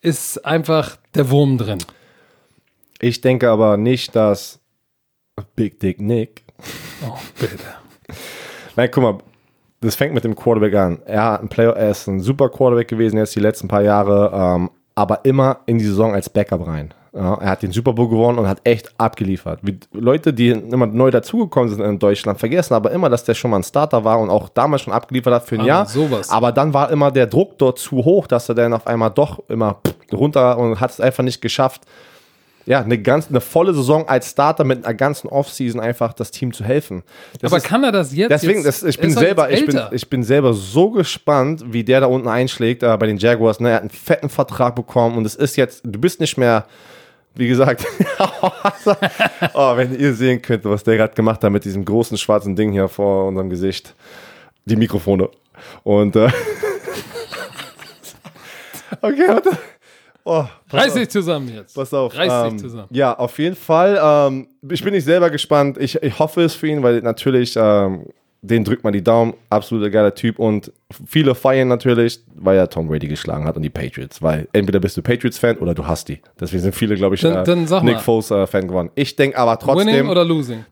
ist einfach der Wurm drin? Ich denke aber nicht, dass Big Dick Nick. Oh, bitte. Nein, guck mal, das fängt mit dem Quarterback an. Er, hat ein Player, er ist ein super Quarterback gewesen jetzt die letzten paar Jahre, ähm, aber immer in die Saison als Backup rein. Ja, er hat den Super Bowl gewonnen und hat echt abgeliefert. Wie Leute, die immer neu dazugekommen sind in Deutschland, vergessen aber immer, dass der schon mal ein Starter war und auch damals schon abgeliefert hat für ein Aber Jahr. sowas. Aber dann war immer der Druck dort zu hoch, dass er dann auf einmal doch immer runter und hat es einfach nicht geschafft, ja, eine ganz, eine volle Saison als Starter mit einer ganzen Offseason einfach das Team zu helfen. Das Aber ist- kann er das jetzt? Deswegen, das, ich bin selber, ich bin, ich bin selber so gespannt, wie der da unten einschlägt äh, bei den Jaguars. Ne? Er hat einen fetten Vertrag bekommen und es ist jetzt, du bist nicht mehr, wie gesagt, oh, wenn ihr sehen könnt, was der gerade gemacht hat mit diesem großen schwarzen Ding hier vor unserem Gesicht, die Mikrofone. Und äh, okay, warte. Oh, Reiß dich zusammen jetzt. Pass auf. Reiß ähm, dich zusammen. Ja, auf jeden Fall. Ähm, ich bin nicht selber gespannt. Ich, ich hoffe es für ihn, weil natürlich, ähm, den drückt man die Daumen. Absoluter geiler Typ. Und viele feiern natürlich, weil er Tom Brady geschlagen hat und die Patriots. Weil entweder bist du Patriots-Fan oder du hast die. Deswegen sind viele, glaube ich, Dann- äh, dann Nick mal. Foles-Fan geworden. Ich denke aber trotzdem,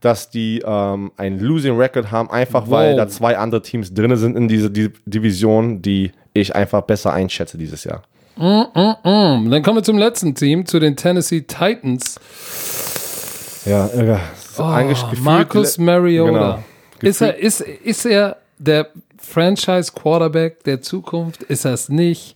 dass die ähm, einen Losing Record haben, einfach Wow. weil da zwei andere Teams drin sind in dieser die Division, die ich einfach besser einschätze dieses Jahr. Mm, mm. Dann kommen wir zum letzten Team, zu den Tennessee Titans. Ja, ja. Oh, eigentlich gefühlt- Marcus Mariota. Genau. Ist, er, ist, ist er der Franchise-Quarterback der Zukunft? Ist er es nicht?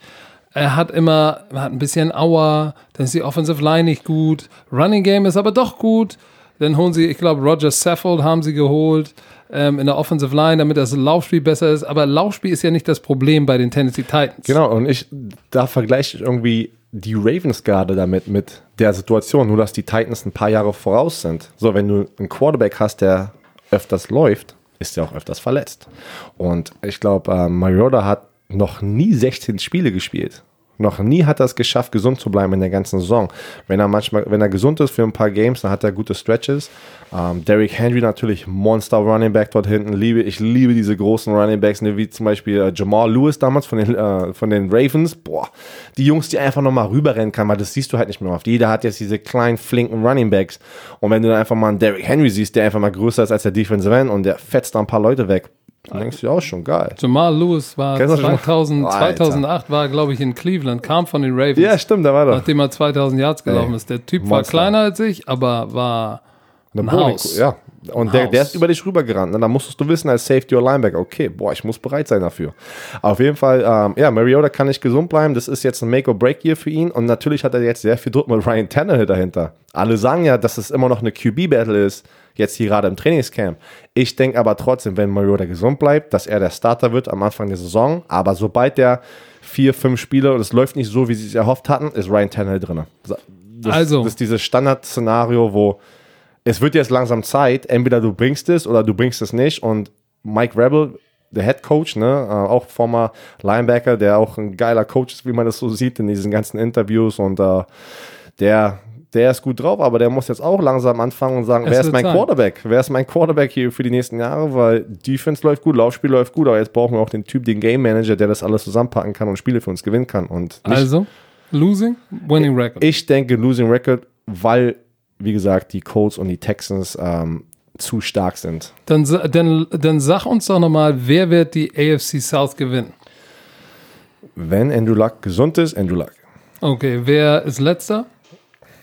Er hat immer, er hat ein bisschen Aua, dann ist die Offensive Line nicht gut. Running Game ist aber doch gut. Dann holen sie, ich glaube, Roger Saffold haben sie geholt ähm, in der Offensive Line, damit das Laufspiel besser ist. Aber Laufspiel ist ja nicht das Problem bei den Tennessee Titans. Genau, und ich, da vergleiche ich irgendwie die Ravens gerade damit, mit der Situation, nur dass die Titans ein paar Jahre voraus sind. So, wenn du einen Quarterback hast, der öfters läuft, ist er auch öfters verletzt. Und ich glaube, äh, Mariota hat noch nie 16 Spiele gespielt. Noch nie hat er es geschafft, gesund zu bleiben in der ganzen Saison. Wenn er manchmal, wenn er gesund ist für ein paar Games, dann hat er gute Stretches. Ähm, Derrick Henry natürlich Monster Running Back dort hinten. Liebe, ich liebe diese großen Running Backs, ne, wie zum Beispiel äh, Jamal Lewis damals von den, äh, von den Ravens. Boah, die Jungs, die einfach nochmal rüberrennen kann, weil das siehst du halt nicht mehr oft. Jeder hat jetzt diese kleinen, flinken Running Backs. Und wenn du dann einfach mal einen Derrick Henry siehst, der einfach mal größer ist als der Defensive End und der fetzt da ein paar Leute weg, dann denkst du ja auch schon geil. Jamal Lewis war Kennst du schon? 2000, Alter. 2008 war, glaube ich, in Cleveland, kam von den Ravens. Ja, stimmt, da war doch. nachdem er 2000 Yards gelaufen Ey, ist. Der Typ war Monster. kleiner als ich, aber war ein Haus. Ja. Und der, der ist über dich rübergerannt. Und dann musstest du wissen, als Safety oder Linebacker, okay, boah, ich muss bereit sein dafür. Auf jeden Fall, ähm, ja, Mariota kann nicht gesund bleiben. Das ist jetzt ein Make-or-Break-Year für ihn. Und natürlich hat er jetzt sehr viel Druck mit Ryan Tannehill dahinter. Alle sagen ja, dass es immer noch eine QB-Battle ist, jetzt hier gerade im Trainingscamp. Ich denke aber trotzdem, wenn Mariota gesund bleibt, dass er der Starter wird am Anfang der Saison. Aber sobald der vier, fünf Spiele und es läuft nicht so, wie sie es erhofft hatten, ist Ryan Tannehill drin. Das, Also. Das ist dieses Standardszenario, wo es wird jetzt langsam Zeit, entweder du bringst es oder du bringst es nicht. Und Mike Rebel, der Head Coach, ne, äh, auch former Linebacker, der auch ein geiler Coach ist, wie man das so sieht in diesen ganzen Interviews und äh, der, der ist gut drauf, aber der muss jetzt auch langsam anfangen und sagen, Es wer ist mein Zeit. Quarterback? Wer ist mein Quarterback hier für die nächsten Jahre? Weil Defense läuft gut, Laufspiel läuft gut, aber jetzt brauchen wir auch den Typ, den Game Manager, der das alles zusammenpacken kann und Spiele für uns gewinnen kann. Und also losing, winning record. ich denke Losing Record, weil, wie gesagt, die Colts und die Texans ähm, zu stark sind. Dann, dann, dann sag uns doch nochmal, wer wird die AFC South gewinnen? Wenn Andrew Luck gesund ist, Andrew Luck. Okay, wer ist letzter?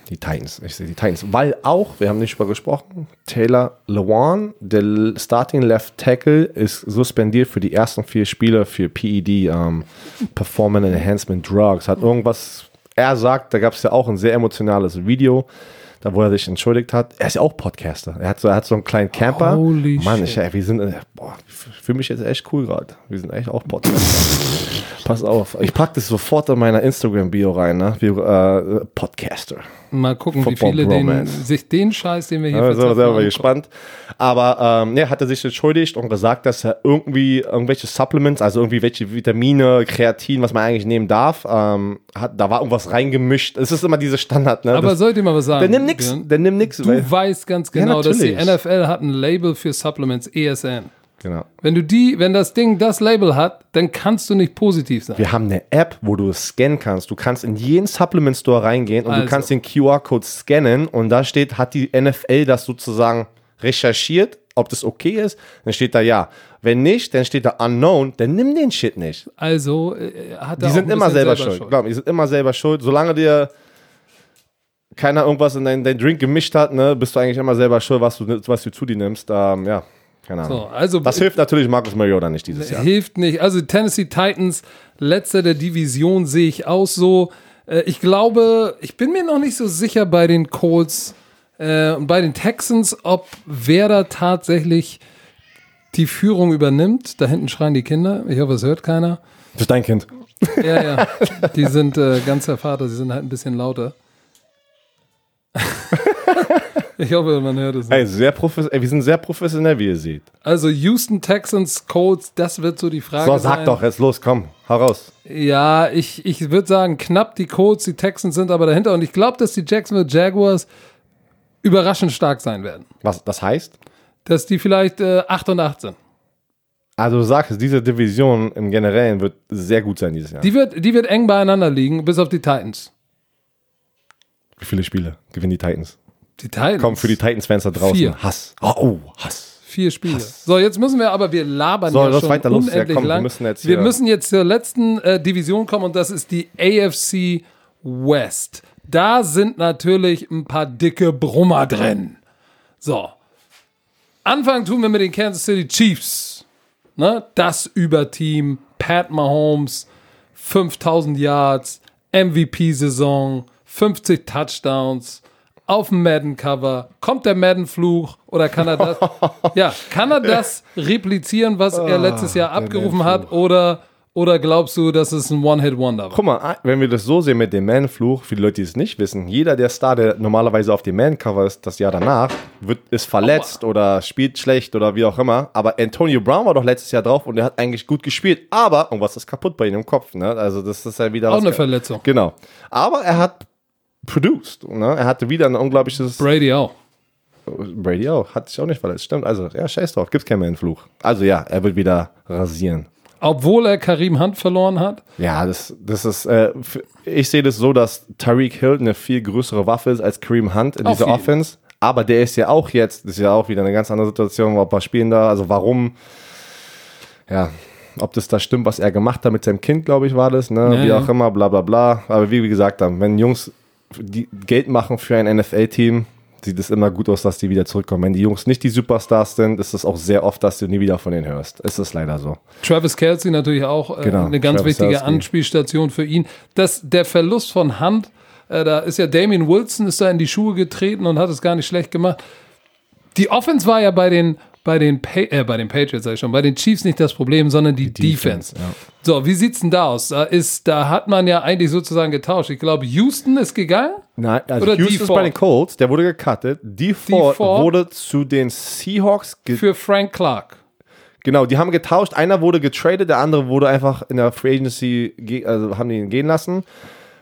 Die Titans. Ich sehe die Titans. Weil auch, wir haben nicht drüber gesprochen, Taylor Lewan, der Starting Left Tackle, ist suspendiert für die ersten vier Spiele für PED, ähm, Performance Enhancement Drugs. Hat irgendwas, er sagt, da gab es ja auch ein sehr emotionales Video, da wo er sich entschuldigt hat. Er ist ja auch Podcaster. Er hat so, er hat so einen kleinen Camper. Holy Mann, ich, ey, wir sind, äh, boah, ich fühle mich jetzt echt cool gerade. Wir sind echt auch Podcaster. Pass auf, ich packe das sofort in meiner Instagram-Bio rein, ne? Wir, äh, Podcaster. Mal gucken, wie viele den, sich den Scheiß, den wir hier Ja, sind selber gespannt. Aber ähm, ja, hat er sich entschuldigt und gesagt, dass er irgendwie irgendwelche Supplements, also irgendwie welche Vitamine, Kreatin, was man eigentlich nehmen darf, ähm, hat, da war irgendwas reingemischt. Es ist immer diese Standard, ne? Aber Das- soll ich mal was sagen? der nimmt nix, Björn? der nimmt nix. Du weißt ganz genau, dass die. NFL hat ein Label für Supplements, ESN. Genau. Wenn du die, wenn das Ding das Label hat, dann kannst du nicht positiv sein. Wir haben eine App, wo du es scannen kannst. Du kannst in jeden Supplement Store reingehen und Also. du kannst den QR-Code scannen und da steht, hat die NFL das sozusagen recherchiert, ob das okay ist, dann steht da ja. Wenn nicht, dann steht da unknown, dann nimm den Shit nicht. Also äh, hat Die sind immer bisschen selber, schuld. Glaub mir, die sind immer selber schuld. Solange dir keiner irgendwas in deinen dein Drink gemischt hat, ne, bist du eigentlich immer selber schuld, was du, was du zu dir nimmst. Ähm, ja, keine Ahnung. So, also Das hilft natürlich Marcus Mariota nicht dieses Jahr. hilft nicht. Also Tennessee Titans, letzter der Division, sehe ich auch so. Äh, ich glaube, ich bin mir noch nicht so sicher bei den Colts äh, und bei den Texans, ob wer da tatsächlich die Führung übernimmt. Da hinten schreien die Kinder. Ich hoffe, es hört keiner. Das ist dein Kind. Ja, ja. Die sind äh, ganz der Vater, sie sind halt ein bisschen lauter. ich hoffe, man hört es. nicht. Ey, sehr profes ey, wir sind sehr professionell, wie ihr seht. Also Houston Texans, Colts, das wird so die Frage So, sein. sag doch, jetzt los, komm, hau raus. Ja, ich, ich würde sagen, knapp die Colts, die Texans sind aber dahinter. Und ich glaube, dass die Jacksonville Jaguars überraschend stark sein werden. Was das heißt? Dass die vielleicht äh, 8 und 8 sind. Also du sagst, diese Division im Generellen wird sehr gut sein dieses Jahr. Die wird, die wird eng beieinander liegen, bis auf die Titans. Wie viele Spiele gewinnen die Titans? Die Titans? Komm, für die Titans-Fans da draußen. Vier. Hass. Oh, oh, Hass. Vier Spiele. So, jetzt müssen wir aber, wir labern So, ja lass schon weiter los. Ja, unendlich komm, wir lang. müssen jetzt wir müssen jetzt zur letzten äh, Division kommen und das ist die AFC West. Da sind natürlich ein paar dicke Brummer drin. So. Anfangen tun wir mit den Kansas City Chiefs. Ne? Das Überteam, Pat Mahomes, 5000 Yards, MVP-Saison, 50 Touchdowns, auf dem Madden-Cover. Kommt der Madden-Fluch oder kann er das, ja, kann er das replizieren, was er letztes Jahr abgerufen hat oder, oder glaubst du, dass es ein One-Hit-Wonder war? Guck mal, wenn wir das so sehen mit dem Man-Fluch, für die Leute, die es nicht wissen, jeder der Star, der normalerweise auf dem Man-Cover ist, das Jahr danach, wird, ist verletzt oder spielt schlecht oder wie auch immer. Aber Antonio Brown war doch letztes Jahr drauf und er hat eigentlich gut gespielt. Aber, und was ist kaputt bei ihm im Kopf? Ne? Also, das ist ja wieder Auch eine Verletzung. Genau. Aber er hat produced. Ne? Er hatte wieder ein unglaubliches. Brady auch. Brady auch. Hat sich auch nicht verletzt. Stimmt. Also, ja, scheiß drauf. Gibt's keinen Man-Fluch. Also, ja, er wird wieder rasieren. Obwohl er Karim Hunt verloren hat. Ja, das, das ist, äh, ich sehe das so, dass Tariq Hill eine viel größere Waffe ist als Kareem Hunt in Auf dieser jeden. Offense. Aber der ist ja auch jetzt, das ist ja auch wieder eine ganz andere Situation, ob er spielen da, also warum, ja, ob das da stimmt, was er gemacht hat mit seinem Kind, glaube ich, war das, ne, Ja, wie auch immer, bla bla bla. Aber wie wir gesagt haben, wenn Jungs Geld machen für ein NFL-Team, sieht es immer gut aus, dass die wieder zurückkommen. Wenn die Jungs nicht die Superstars sind, ist es auch sehr oft, dass du nie wieder von denen hörst. Es ist leider so. Travis Kelsey natürlich auch äh, Genau, eine ganz Travis wichtige Kelce. Anspielstation für ihn. Das, der Verlust von Hunt, äh, da ist ja Damien Wilson ist da in die Schuhe getreten und hat es gar nicht schlecht gemacht. Die Offense war ja bei den bei den, pa äh, bei den Patriots, sag ich schon, bei den Chiefs nicht das Problem, sondern die, Defense. ja. So, wie sieht's denn da aus? Da, ist, da hat man ja eigentlich sozusagen getauscht. Ich glaube, Houston ist gegangen. Nein, also Oder Houston ist bei den Colts, der wurde gecuttet. Die Ford, wurde zu den Seahawks. Für Frank Clark. genau, die haben getauscht. Einer wurde getradet, der andere wurde einfach in der Free Agency, ge- also haben die ihn gehen lassen.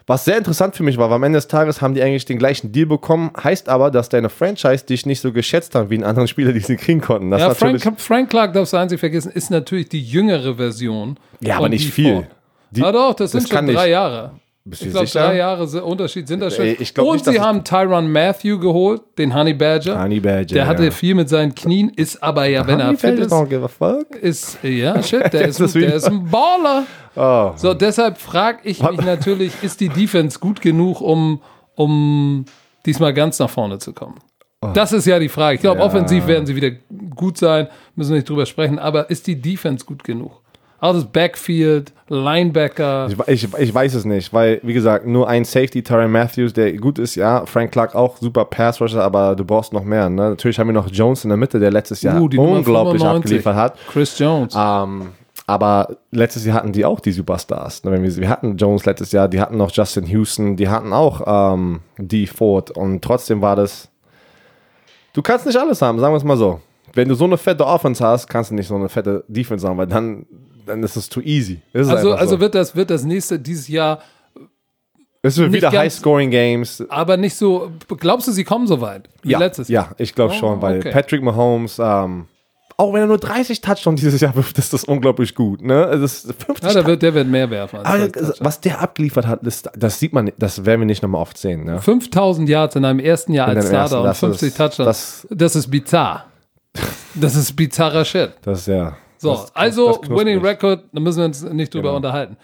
Was sehr interessant für mich war, weil am Ende des Tages haben die eigentlich den gleichen Deal bekommen, heißt aber, dass deine Franchise dich nicht so geschätzt hat wie einen anderen Spieler, die sie kriegen konnten. Das Ja, Frank, Frank Clark, darfst du einzig vergessen, ist natürlich die jüngere Version. ja, aber nicht viel. Die, Ja doch, das, sind kann schon drei nicht. Jahre. Bist Ich glaube, drei Jahre Unterschied sind da schon. Ey, ich glaub Und nicht, sie haben Tyron Matthew geholt, den Honey Badger. Honey Badger, Der hatte ja. viel mit seinen Knien, ist aber ja, wenn er Honey fit Badger ist, don't give a fuck. ist, ja, shit, der, ist, der ist ein Baller. Oh. So, deshalb frage ich mich natürlich, ist die Defense gut genug, um, um diesmal ganz nach vorne zu kommen? Das ist ja die Frage. Ich glaube, Ja. offensiv werden sie wieder gut sein, müssen wir nicht drüber sprechen, aber ist die Defense gut genug? Das Backfield, Linebacker. Ich, ich, ich weiß es nicht, weil, wie gesagt, nur ein Safety, Tyron Matthews, der gut ist, ja. Frank Clark auch super Pass-Rusher, aber du brauchst noch mehr. Ne? Natürlich haben wir noch Jones in der Mitte, der letztes Jahr Uh, unglaublich 95. abgeliefert hat. Chris Jones. Ähm, aber letztes Jahr hatten die auch die Superstars. Ne? Wir hatten Jones letztes Jahr, die hatten noch Justin Houston, die hatten auch ähm, die Ford und trotzdem war das. Du kannst nicht alles haben, sagen wir es mal so. Wenn du so eine fette Offense hast, kannst du nicht so eine fette Defense haben, weil dann, dann ist es too easy. Ist es Also, also so. wird das, wird das nächste dieses Jahr Es wird wieder High-Scoring-Games. aber nicht so. Glaubst du, sie kommen so weit wie Ja, letztes ja, ich glaube Oh, schon, weil okay. Patrick Mahomes, ähm, auch wenn er nur 30 Touchdowns dieses Jahr wirft, ist das unglaublich gut. Ne? Das ist 50 Ja, der wird, der wird mehr werfen. Aber was der abgeliefert hat, das, das sieht man, das werden wir nicht nochmal oft sehen. Ne? 5000 Yards in einem ersten Jahr In als deinem ersten, Starter und das 50 ist- Touchdowns. das- Das, ist bizarr. Das ist bizarrer Shit. Das ist ja. So, das, also das. Winning Record, da müssen wir uns nicht drüber Genau. unterhalten.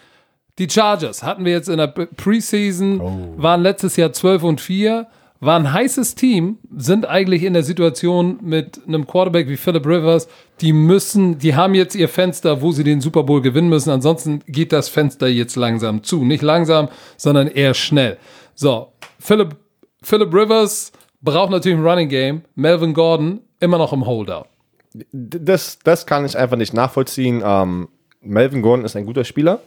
Die Chargers hatten wir jetzt in der Pre- Preseason, Oh. waren letztes Jahr 12 und 4, waren ein heißes Team, sind eigentlich in der Situation mit einem Quarterback wie Philip Rivers, die müssen, die haben jetzt ihr Fenster, wo sie den Super Bowl gewinnen müssen, ansonsten geht das Fenster jetzt langsam zu. Nicht langsam, sondern eher schnell. So, Philip, Philip Rivers braucht natürlich ein Running Game, Melvin Gordon immer noch im Holdout. Das, das kann ich einfach nicht nachvollziehen. Ähm, Melvin Gordon ist ein guter Spieler.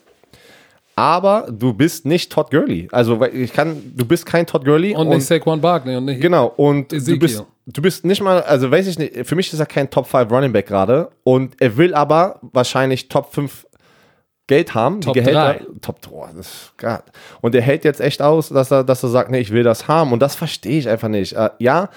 Aber du bist nicht Todd Gurley. Also ich kann, du bist kein Todd Gurley. Und, nicht Saquon Barkley und nicht Genau, und du bist, du bist nicht mal, also weiß ich nicht, für mich ist er kein Top 5 Running Back gerade und er will aber wahrscheinlich Top 5 Geld haben, Top die Gehälter. drei. Top 3. Das ist grad. Und er hält jetzt echt aus, dass er, dass er sagt, nee, ich will das haben und das verstehe ich einfach nicht. Äh, ja,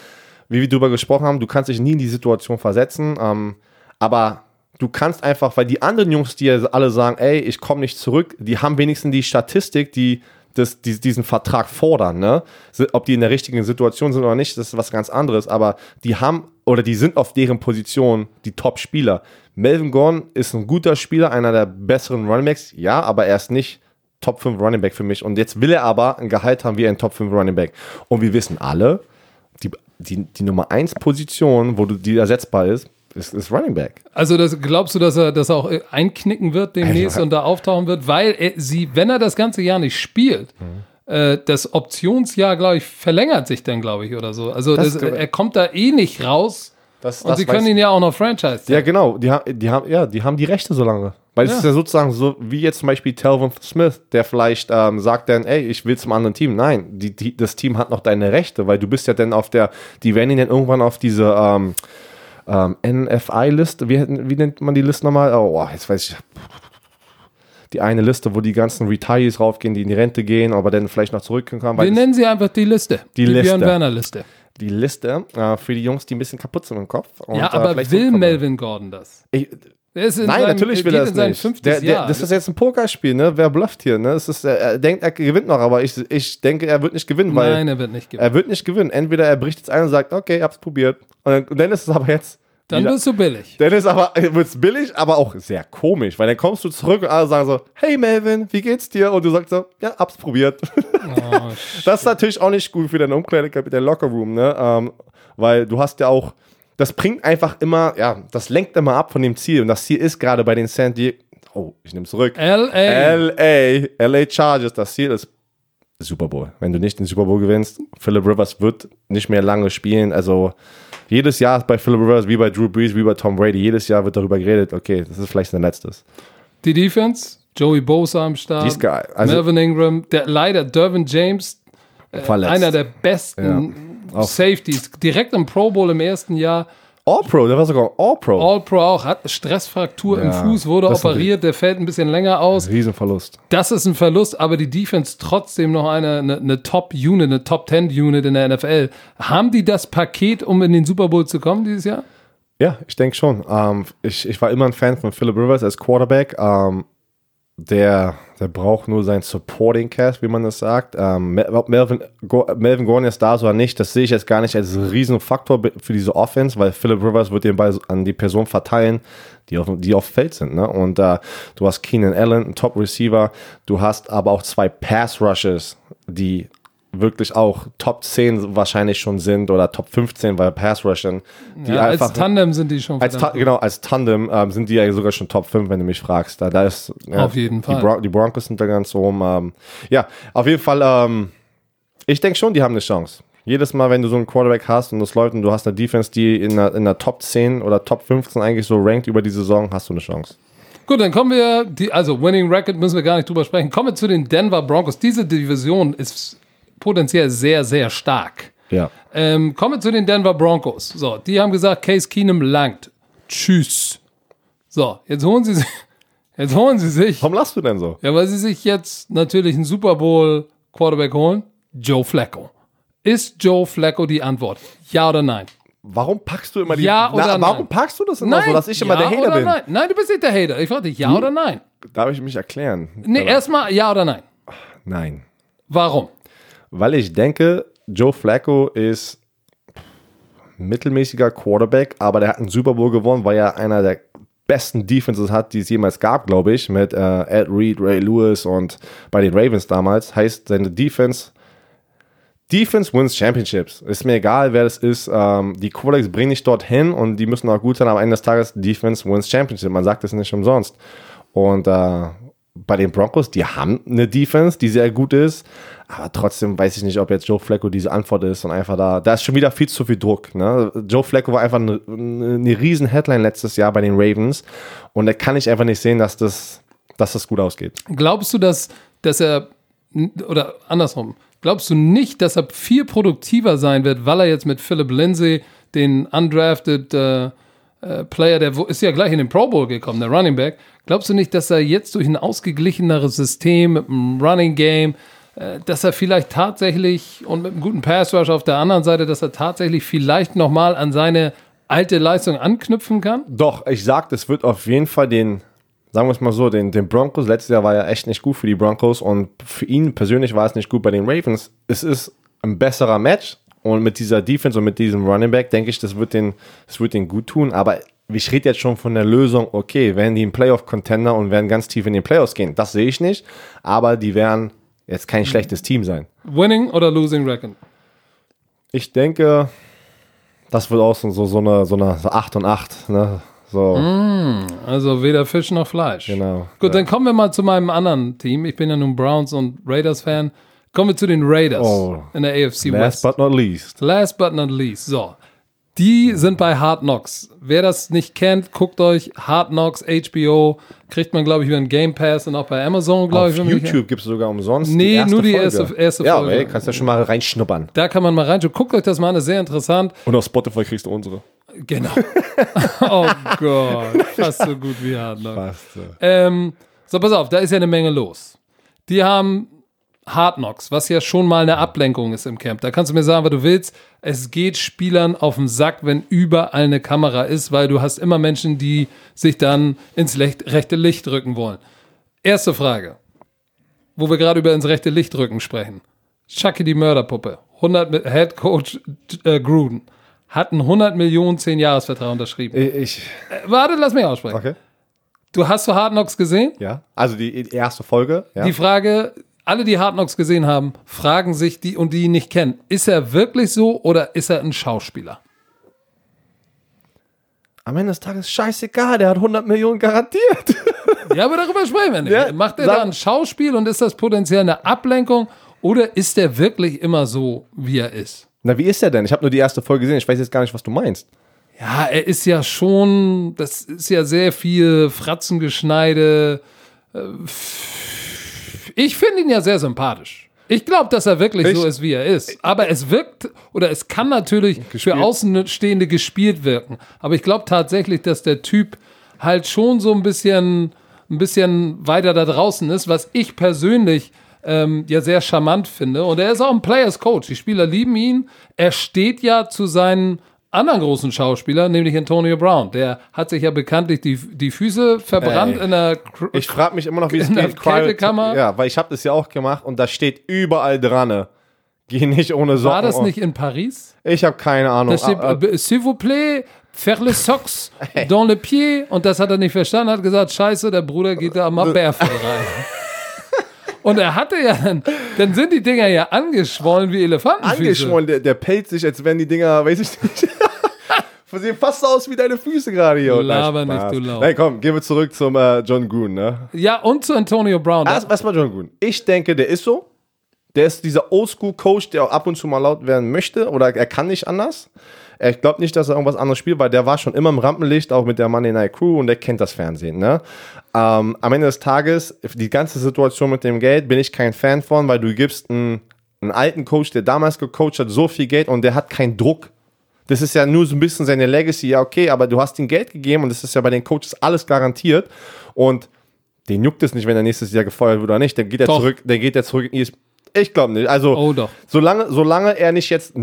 wie wir darüber gesprochen haben, du kannst dich nie in die Situation versetzen, ähm, aber du kannst einfach, weil die anderen Jungs, die alle sagen, ey, ich komme nicht zurück, die haben wenigstens die Statistik, die das, die, diesen Vertrag fordern, ne? Ob die in der richtigen Situation sind oder nicht, das ist was ganz anderes, aber die haben oder die sind auf deren Position die Top-Spieler. Melvin Gordon ist ein guter Spieler, einer der besseren Runningbacks, ja, aber er ist nicht Top 5 Running Back für mich. Und jetzt will er aber ein Gehalt haben wie ein Top 5 Running Back. Und wir wissen alle, die, die, Nummer 1 Position, wo du, die ersetzbar ist, ist, ist Running Back. Also das, glaubst du, dass er das auch äh, einknicken wird demnächst also, und da auftauchen wird? Weil er, sie, wenn er das ganze Jahr nicht spielt, mhm. äh, das Optionsjahr, glaube ich, verlängert sich dann, glaube ich, oder so. Also das, das, er kommt da eh nicht raus. Das, und sie können ihn ja auch noch franchise. Ja, genau. Die, die, haben, ja, die haben die Rechte so lange. Weil es ist ja sozusagen so, wie jetzt zum Beispiel Telvin Smith, der vielleicht ähm, sagt dann, ey, ich will zum anderen Team. Nein, die, die, das Team hat noch deine Rechte, weil du bist ja dann auf der, die werden ihn dann irgendwann auf diese ähm, ähm, NFI-Liste, wie, wie nennt man die Liste nochmal? Oh, jetzt weiß ich. Die eine Liste, wo die ganzen Retirees raufgehen, die in die Rente gehen, aber dann vielleicht noch zurückkommen. Wir nennen sie einfach die Liste. Die, die Liste. Björn Werner Liste die Liste äh, für die Jungs, die ein bisschen kaputt sind im Kopf. Und, ja, aber äh, will Melvin Gordon das? Ich, Nein, seinem, natürlich will er es nicht. Der, der, das ist jetzt ein Pokerspiel, ne? Wer blufft hier, ne? Es ist, er denkt, er gewinnt noch, aber ich, ich denke, er wird nicht gewinnen, weil. Nein, er wird nicht gewinnen. Er wird nicht gewinnen. Entweder er bricht jetzt ein und sagt, okay, hab's probiert. Und dann ist es aber jetzt. Dann wirst du billig. Dann ist aber, wird's billig, aber auch sehr komisch, weil dann kommst du zurück und alle sagen so, hey Melvin, wie geht's dir? Und du sagst so, ja, hab's probiert. Oh, das ist natürlich auch nicht gut für deine Umkleidekabine, der Lockerroom, ne? Ähm, weil du hast ja auch, das bringt einfach immer, ja, das lenkt immer ab von dem Ziel. Und das Ziel ist gerade bei den San Diego, oh, ich nehme zurück. LA. LA, LA Chargers, das Ziel ist Super Bowl. Wenn du nicht den Super Bowl gewinnst, Philip Rivers wird nicht mehr lange spielen. Also jedes Jahr bei Philip Rivers, wie bei Drew Brees, wie bei Tom Brady, jedes Jahr wird darüber geredet, okay, das ist vielleicht sein letztes. Die Defense, Joey Bosa am Start. Die ist geil. Also, Melvin Ingram, der leider Dervin James, äh, einer der besten ja. Safeties, direkt im Pro Bowl im ersten Jahr. All-Pro, der war sogar All-Pro. All-Pro auch, hat Stressfraktur ja, im Fuß, wurde operiert, der fällt ein bisschen länger aus. Riesenverlust. Das ist ein Verlust, aber die Defense trotzdem noch eine, eine, eine Top-Unit, eine Top-10-Unit in der NFL. Haben die das Paket, um in den Super Bowl zu kommen dieses Jahr? Ja, ich denke schon. Ähm, ich, ich war immer ein Fan von Philip Rivers als Quarterback. Ähm, der, der braucht nur sein Supporting Cast, wie man das sagt. Ähm, Melvin, Melvin Gordon ist da oder nicht, das sehe ich jetzt gar nicht als Riesenfaktor für diese Offense, weil Philip Rivers wird den Ball an die Person verteilen, die auf, die auf Feld sind. Ne? Und äh, du hast Keenan Allen, ein Top Receiver, du hast aber auch zwei Pass Rushes, die wirklich auch Top 10 wahrscheinlich schon sind oder Top 15 bei Pass Rushing. Die ja, einfach, als Tandem sind die schon. Als genau, als Tandem ähm, sind die ja sogar schon Top 5, wenn du mich fragst. Da, da ist, ja, auf jeden Fall. Bron die Broncos sind da ganz oben. Ähm, ja, auf jeden Fall, ähm, ich denke schon, die haben eine Chance. Jedes Mal, wenn du so einen Quarterback hast und das läuft und du hast eine Defense, die in der, in der Top 10 oder Top 15 eigentlich so rankt über die Saison, hast du eine Chance. Gut, dann kommen wir, die, also Winning Record müssen wir gar nicht drüber sprechen. Kommen wir zu den Denver Broncos. Diese Division ist potenziell sehr, sehr stark. Ja. Ähm, kommen wir zu den Denver Broncos. So, die haben gesagt, Case Keenum langt. Tschüss. So, jetzt holen sie sich. Jetzt holen sie sich. Warum lachst du denn so? Ja, weil sie sich jetzt natürlich einen Super Bowl Quarterback holen. Joe Flacco. Ist Joe Flacco die Antwort? Ja oder nein? Warum packst du immer die Ja oder Na, Warum packst du das immer nein. so, dass ich immer ja der Hater bin? Nein? nein, du bist nicht der Hater. Ich frage dich, ja hm? oder nein? Darf ich mich erklären? Nee, erstmal ja oder nein. Nein. Warum? Weil ich denke, Joe Flacco ist mittelmäßiger Quarterback, aber der hat einen Super Bowl gewonnen, weil er einer der besten Defenses hat, die es jemals gab, glaube ich, mit äh, Ed Reed, Ray Lewis und bei den Ravens damals. Heißt, seine Defense Defense wins Championships. Ist mir egal, wer das ist. Ähm, die Quarterbacks bringen dich dorthin und die müssen auch gut sein. Am Ende des Tages Defense wins Championship. Man sagt das nicht umsonst. Und äh, bei den Broncos, die haben eine Defense, die sehr gut ist, aber trotzdem weiß ich nicht, ob jetzt Joe Flacco diese Antwort ist und einfach da, da ist schon wieder viel zu viel Druck. Ne? Joe Flacco war einfach eine, eine riesen Headline letztes Jahr bei den Ravens und da kann ich einfach nicht sehen, dass das, dass das gut ausgeht. Glaubst du, dass, dass er, oder andersrum, glaubst du nicht, dass er viel produktiver sein wird, weil er jetzt mit Philip Lindsay den undrafted äh, äh, Player, der ist ja gleich in den Pro Bowl gekommen, der Running Back. Glaubst du nicht, dass er jetzt durch ein ausgeglicheneres System mit einem Running Game, äh, dass er vielleicht tatsächlich und mit einem guten Pass Rush auf der anderen Seite, dass er tatsächlich vielleicht nochmal an seine alte Leistung anknüpfen kann? Doch, ich sag, das wird auf jeden Fall den sagen wir es mal so, den, den Broncos, letztes Jahr war ja echt nicht gut für die Broncos und für ihn persönlich war es nicht gut bei den Ravens. Es ist ein besserer Match und mit dieser Defense und mit diesem Running Back denke ich, das wird den, das wird den gut tun, aber ich rede jetzt schon von der Lösung, okay, werden die ein Playoff-Contender und werden ganz tief in den Playoffs gehen. Das sehe ich nicht, aber die werden jetzt kein schlechtes Team sein. Winning oder losing reckon? Ich denke, das wird auch so, so, so eine, so eine so 8 und 8. Ne? So. Also weder Fisch noch Fleisch. Genau. Gut, dann kommen wir mal zu meinem anderen Team. Ich bin ja nun Browns und Raiders Fan. Kommen wir zu den Raiders Oh. in der AFC Last West. but not least. Last but not least. So. Die sind bei Hard Knocks. Wer das nicht kennt, guckt euch Hard Knocks, HBO, kriegt man, glaube ich, über den Game Pass und auch bei Amazon, glaube Auf ich. mich- YouTube gibt es sogar umsonst. Nee, nur die Folge. erste- erste ja, Folge. Ey, kannst ja schon mal reinschnuppern. Da kann man mal reinschauen. Guckt euch das mal an, ist sehr interessant. Und auf Spotify kriegst du unsere. Genau. oh Gott, fast so gut wie Hard Knocks. Passt. Ähm, so, pass auf, da ist ja eine Menge los. Die haben Hard Knocks, was ja schon mal eine Ablenkung ist im Camp. Da kannst du mir sagen, was du willst. Es geht Spielern auf den Sack, wenn überall eine Kamera ist, weil du hast immer Menschen, die sich dann ins rechte Licht rücken wollen. Erste Frage, wo wir gerade über ins rechte Licht rücken sprechen. Chucky die Mörderpuppe, 100 mit Head Coach äh, Gruden, hat einen 100 Millionen 10 Jahresvertrag unterschrieben. Ich, Äh, warte, lass mich aussprechen. okay. Du hast du Hard Knocks gesehen? Ja. Also die, die erste Folge. Ja. Die Frage, alle, die Hard Knocks gesehen haben, fragen sich die und die ihn nicht kennen, ist er wirklich so oder ist er ein Schauspieler? Am Ende des Tages scheißegal, der hat 100 Millionen garantiert. Ja, aber darüber sprechen wir nicht. Ja, Macht er da ein Schauspiel und ist das potenziell eine Ablenkung oder ist er wirklich immer so, wie er ist? Na, wie ist der denn? Ich habe nur die erste Folge gesehen. Ich weiß jetzt gar nicht, was du meinst. Ja, er ist ja schon, das ist ja sehr viel Fratzengeschneide. Äh, Ich finde ihn ja sehr sympathisch. Ich glaube, dass er wirklich Ich- so ist, wie er ist. Aber es wirkt, oder es kann natürlich für Gespielt. Außenstehende gespielt wirken. Aber ich glaube tatsächlich, dass der Typ halt schon so ein bisschen, ein bisschen weiter da draußen ist, was ich persönlich ähm, ja sehr charmant finde. Und er ist auch ein Players Coach. Die Spieler lieben ihn. Er steht ja zu seinen anderen großen Schauspielern, nämlich Antonio Brown. Der hat sich ja bekanntlich die, die Füße verbrannt Ey. in der Cr- Ich frage mich immer noch, wie es In der geht. Kältekammer? Ja, weil ich habe das ja auch gemacht und da steht überall dran. Geh nicht ohne Socken. War das nicht in Paris? Ich habe keine Ahnung. Da steht, Ah, ah, s'il vous plaît, faire les socks dans le pied. Und das hat er nicht verstanden, hat gesagt, scheiße, der Bruder geht da mal barefoot rein. Und er hatte ja dann, dann sind die Dinger ja angeschwollen wie Elefantenfüße. angeschwollen, der, der pellt sich, als wenn die Dinger, weiß ich nicht. Sehen fast so aus wie deine Füße gerade hier. Laber nicht, du Lau. Nein, komm, gehen wir zurück zum äh, John Gruden, ne? Ja, und zu Antonio Brown. Erst erstmal John Gruden. Ich denke, der ist so. Der ist dieser Oldschool-Coach, der auch ab und zu mal laut werden möchte oder er kann nicht anders. Ich glaube nicht, dass er irgendwas anderes spielt, weil der war schon immer im Rampenlicht, auch mit der Monday Night Crew und der kennt das Fernsehen. Ne? Ähm, am Ende des Tages, die ganze Situation mit dem Geld, bin ich kein Fan von, weil du gibst einen, einen alten Coach, der damals gecoacht hat, so viel Geld und der hat keinen Druck. Das ist ja nur so ein bisschen seine Legacy, ja okay, aber du hast ihm Geld gegeben und das ist ja bei den Coaches alles garantiert und den juckt es nicht, wenn er nächstes Jahr gefeuert wird oder nicht. Dann geht er Doch. zurück, dann geht er zurück in ES Ich glaube nicht. Also, Oh, doch. Solange, solange er nicht jetzt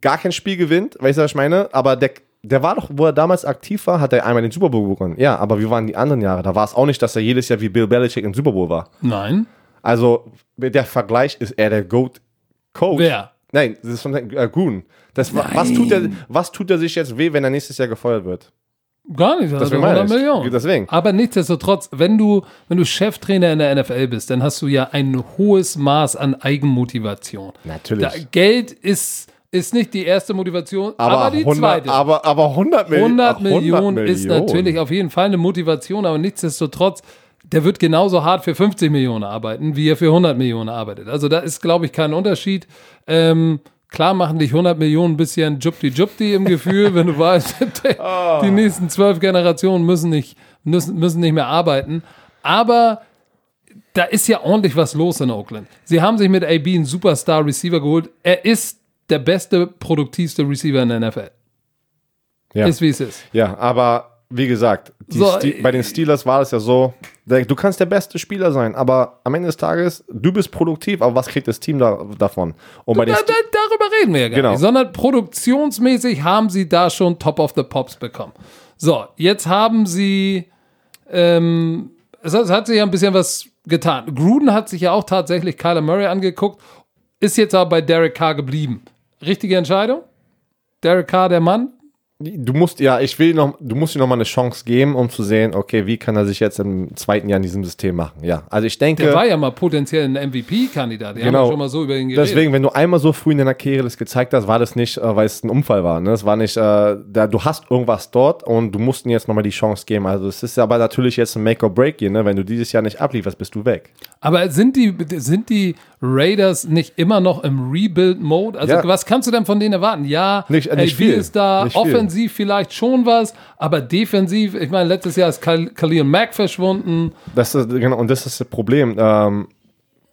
gar kein Spiel gewinnt, weißt du, was ich meine? Aber der, der war doch, wo er damals aktiv war, hat er einmal den Super Bowl gewonnen. Ja, aber wie waren die anderen Jahre? Da war es auch nicht, dass er jedes Jahr wie Bill Belichick im Super Bowl war. Nein. Also, der Vergleich ist er der GOAT-Coach. Wer? Nein, das ist von äh, Gruden. Das, wa- was, tut er, was tut er sich jetzt weh, wenn er nächstes Jahr gefeuert wird? Gar nicht, Deswegen 100 meine ich. Millionen. Deswegen. Aber nichtsdestotrotz, wenn du, wenn du Cheftrainer in der NFL bist, dann hast du ja ein hohes Maß an Eigenmotivation. Natürlich. Da, Geld ist, ist nicht die erste Motivation, aber, Aber, die 100, zweite. aber, aber 100, Milli 100 ach, Millionen ist natürlich auf jeden Fall eine Motivation, aber nichtsdestotrotz, der wird genauso hart für 50 Millionen arbeiten, wie er für 100 Millionen arbeitet. Also da ist, glaube ich, kein Unterschied. Ähm, klar machen dich 100 Millionen ein bisschen jupti-jupti im Gefühl, wenn du weißt, die nächsten zwölf Generationen müssen nicht, müssen, müssen nicht mehr arbeiten. Aber da ist ja ordentlich was los in Oakland. Sie haben sich mit AB einen Superstar-Receiver geholt. Er ist der beste, produktivste Receiver in der NFL. Ja. Ist wie es ist. Ja, aber wie gesagt, So, bei den Steelers war es ja so, du kannst der beste Spieler sein, aber am Ende des Tages, du bist produktiv, aber was kriegt das Team da, davon? Und bei Da, da, darüber reden wir ja gar Genau. nicht, sondern produktionsmäßig haben sie da schon Top of the Pops bekommen. So, jetzt haben sie ähm, es hat, es hat sich ja ein bisschen was getan. Gruden hat sich ja auch tatsächlich Kyler Murray angeguckt, ist jetzt aber bei Derek Carr geblieben. Richtige Entscheidung? Derek Carr, der Mann? Du musst, ja, ich will noch, du musst ihm noch mal eine Chance geben, um zu sehen, okay, wie kann er sich jetzt im zweiten Jahr in diesem System machen. Ja, also ich denke. Der war ja mal potenziell ein MVP-Kandidat. Genau. schon mal so über ihn geredet. Deswegen, wenn du einmal so früh in deiner Karriere das gezeigt hast, war das nicht, äh, weil es ein Unfall war. Ne? Es war nicht, äh, da, du hast irgendwas dort und du musst ihm jetzt nochmal die Chance geben. Also es ist aber natürlich jetzt ein Make-or-Break hier. Ne? Wenn du dieses Jahr nicht ablieferst, bist du weg. Aber sind die, sind die Raiders nicht immer noch im Rebuild-Mode? Also, Ja. was kannst du denn von denen erwarten? Ja, Nicht- äh, nicht viel. ist da, Nicht viel. offensiv vielleicht schon was, aber defensiv, ich meine, letztes Jahr ist Kal Khalil Mack verschwunden. Das ist, genau, und das ist das Problem. Ähm,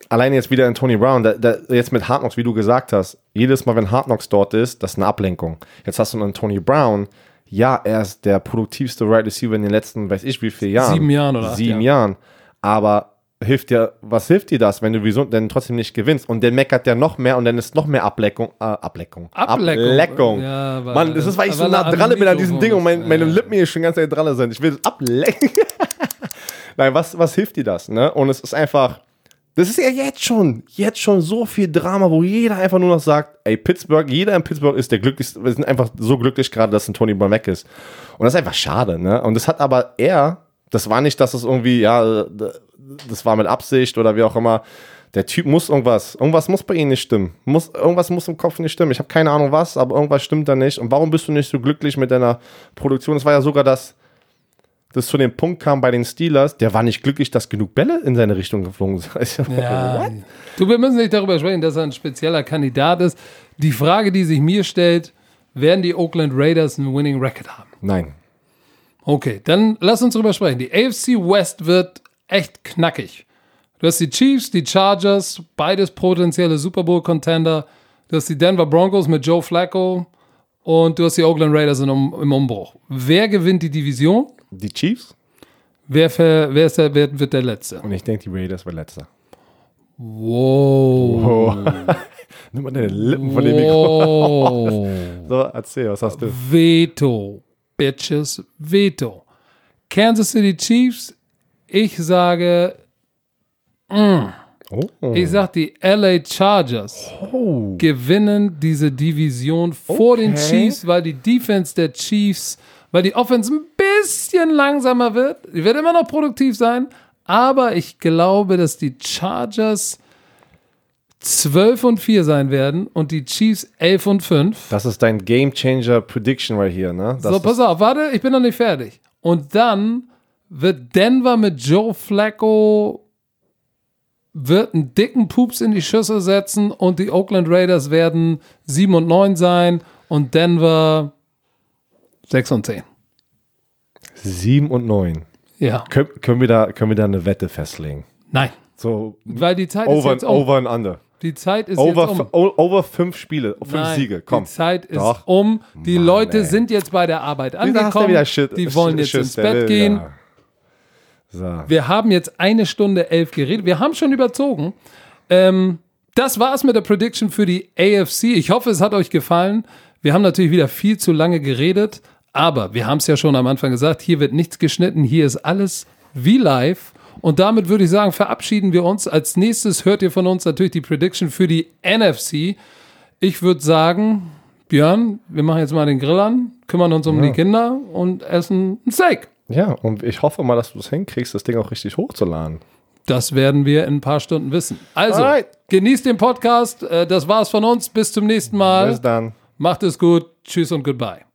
alleine jetzt wieder in Tony Brown, da, da, jetzt mit Hard Knocks, wie du gesagt hast, jedes Mal, wenn Hard Knocks dort ist, das ist eine Ablenkung. Jetzt hast du einen Tony Brown, ja, er ist der produktivste Right Receiver in den letzten, weiß ich wie viele Jahren. Sieben Jahren oder Sieben Jahren. Jahren. Aber hilft dir, was hilft dir das, wenn du wieso denn trotzdem nicht gewinnst? Und der meckert ja noch mehr und dann ist noch mehr Ableckung. Äh, Ableckung. Ableckung. Ableckung. Ja, weil- Mann, das ist, weil ich so nah dran bin an diesem Ding und mein, meine Ja. Lippen hier schon ganz dran sind. Ich will das ablecken. Nein, was, was hilft dir das? Ne? Und es ist einfach, das ist ja jetzt schon, jetzt schon so viel Drama, wo jeder einfach nur noch sagt, ey, Pittsburgh, jeder in Pittsburgh ist der glücklichste, wir sind einfach so glücklich gerade, dass ein Tony Brown weg ist. Und das ist einfach schade, ne? Und das hat aber er, das war nicht, dass es irgendwie, ja, das war mit Absicht oder wie auch immer. Der Typ muss irgendwas, irgendwas muss bei ihm nicht stimmen. Muss, irgendwas muss im Kopf nicht stimmen. Ich habe keine Ahnung was, aber irgendwas stimmt da nicht. Und warum bist du nicht so glücklich mit deiner Produktion? Es war ja sogar das, das zu dem Punkt kam bei den Steelers, der war nicht glücklich, dass genug Bälle in seine Richtung geflogen sind. Ja. Du, wir müssen nicht darüber sprechen, dass er ein spezieller Kandidat ist. Die Frage, die sich mir stellt, werden die Oakland Raiders einen Winning Record haben? Nein. Okay, dann lass uns drüber sprechen. Die AFC West wird echt knackig. Du hast die Chiefs, die Chargers, beides potenzielle Super Bowl Contender. Du hast die Denver Broncos mit Joe Flacco und du hast die Oakland Raiders im, im Umbruch. Wer gewinnt die Division? Die Chiefs? Wer, wer, der, wer wird der Letzte? Und ich denke, die Raiders war letzter. Wow. Nimm mal deine Lippen von dem Mikro. wow. So, erzähl, was hast du? Veto. Bitches. Veto. Kansas City Chiefs. Ich sage, Oh. ich sag, die LA Chargers oh. gewinnen diese Division vor den Okay. Chiefs, weil die Defense der Chiefs, weil die Offense ein bisschen langsamer wird. Die wird immer noch produktiv sein, aber ich glaube, dass die Chargers 12 und 4 sein werden und die Chiefs 11 und 5. Das ist dein Game Changer Prediction right here, ne? Das So, pass auf, warte, ich bin noch nicht fertig. Und dann wird Denver mit Joe Flacco wird einen dicken Pups in die Schüssel setzen und die Oakland Raiders werden 7 und 9 sein und Denver 6 und 10. ist 7 und 9. Ja, Können, können, wir da, können wir da eine Wette festlegen? nein, So weil die Zeit ist over, jetzt um. over and under. Die Zeit ist Over, jetzt um. over fünf Spiele, fünf Nein, Siege. Komm. Die Zeit ist Doch. um. Die Mann, Leute ey. sind jetzt bei der Arbeit angekommen. die wollen jetzt Schiss, ins Bett gehen. ja. So. Wir haben jetzt eine Stunde elf geredet. Wir haben schon überzogen. Ähm, das war's mit der Prediction für die AFC. Ich hoffe, es hat euch gefallen. Wir haben natürlich wieder viel zu lange geredet, aber wir haben es ja schon am Anfang gesagt, hier wird nichts geschnitten, hier ist alles wie live. Und damit würde ich sagen, verabschieden wir uns. Als nächstes hört ihr von uns natürlich die Prediction für die NFC. Ich würde sagen, Björn, wir machen jetzt mal den Grill an, kümmern uns um die Kinder und essen ein Steak. Ja, und ich hoffe mal, dass du es hinkriegst, das Ding auch richtig hochzuladen. Das werden wir in ein paar Stunden wissen. Also, Alright. genießt den Podcast. Äh, Das war's von uns. Bis zum nächsten Mal. Bis dann. Macht es gut. Tschüss und goodbye.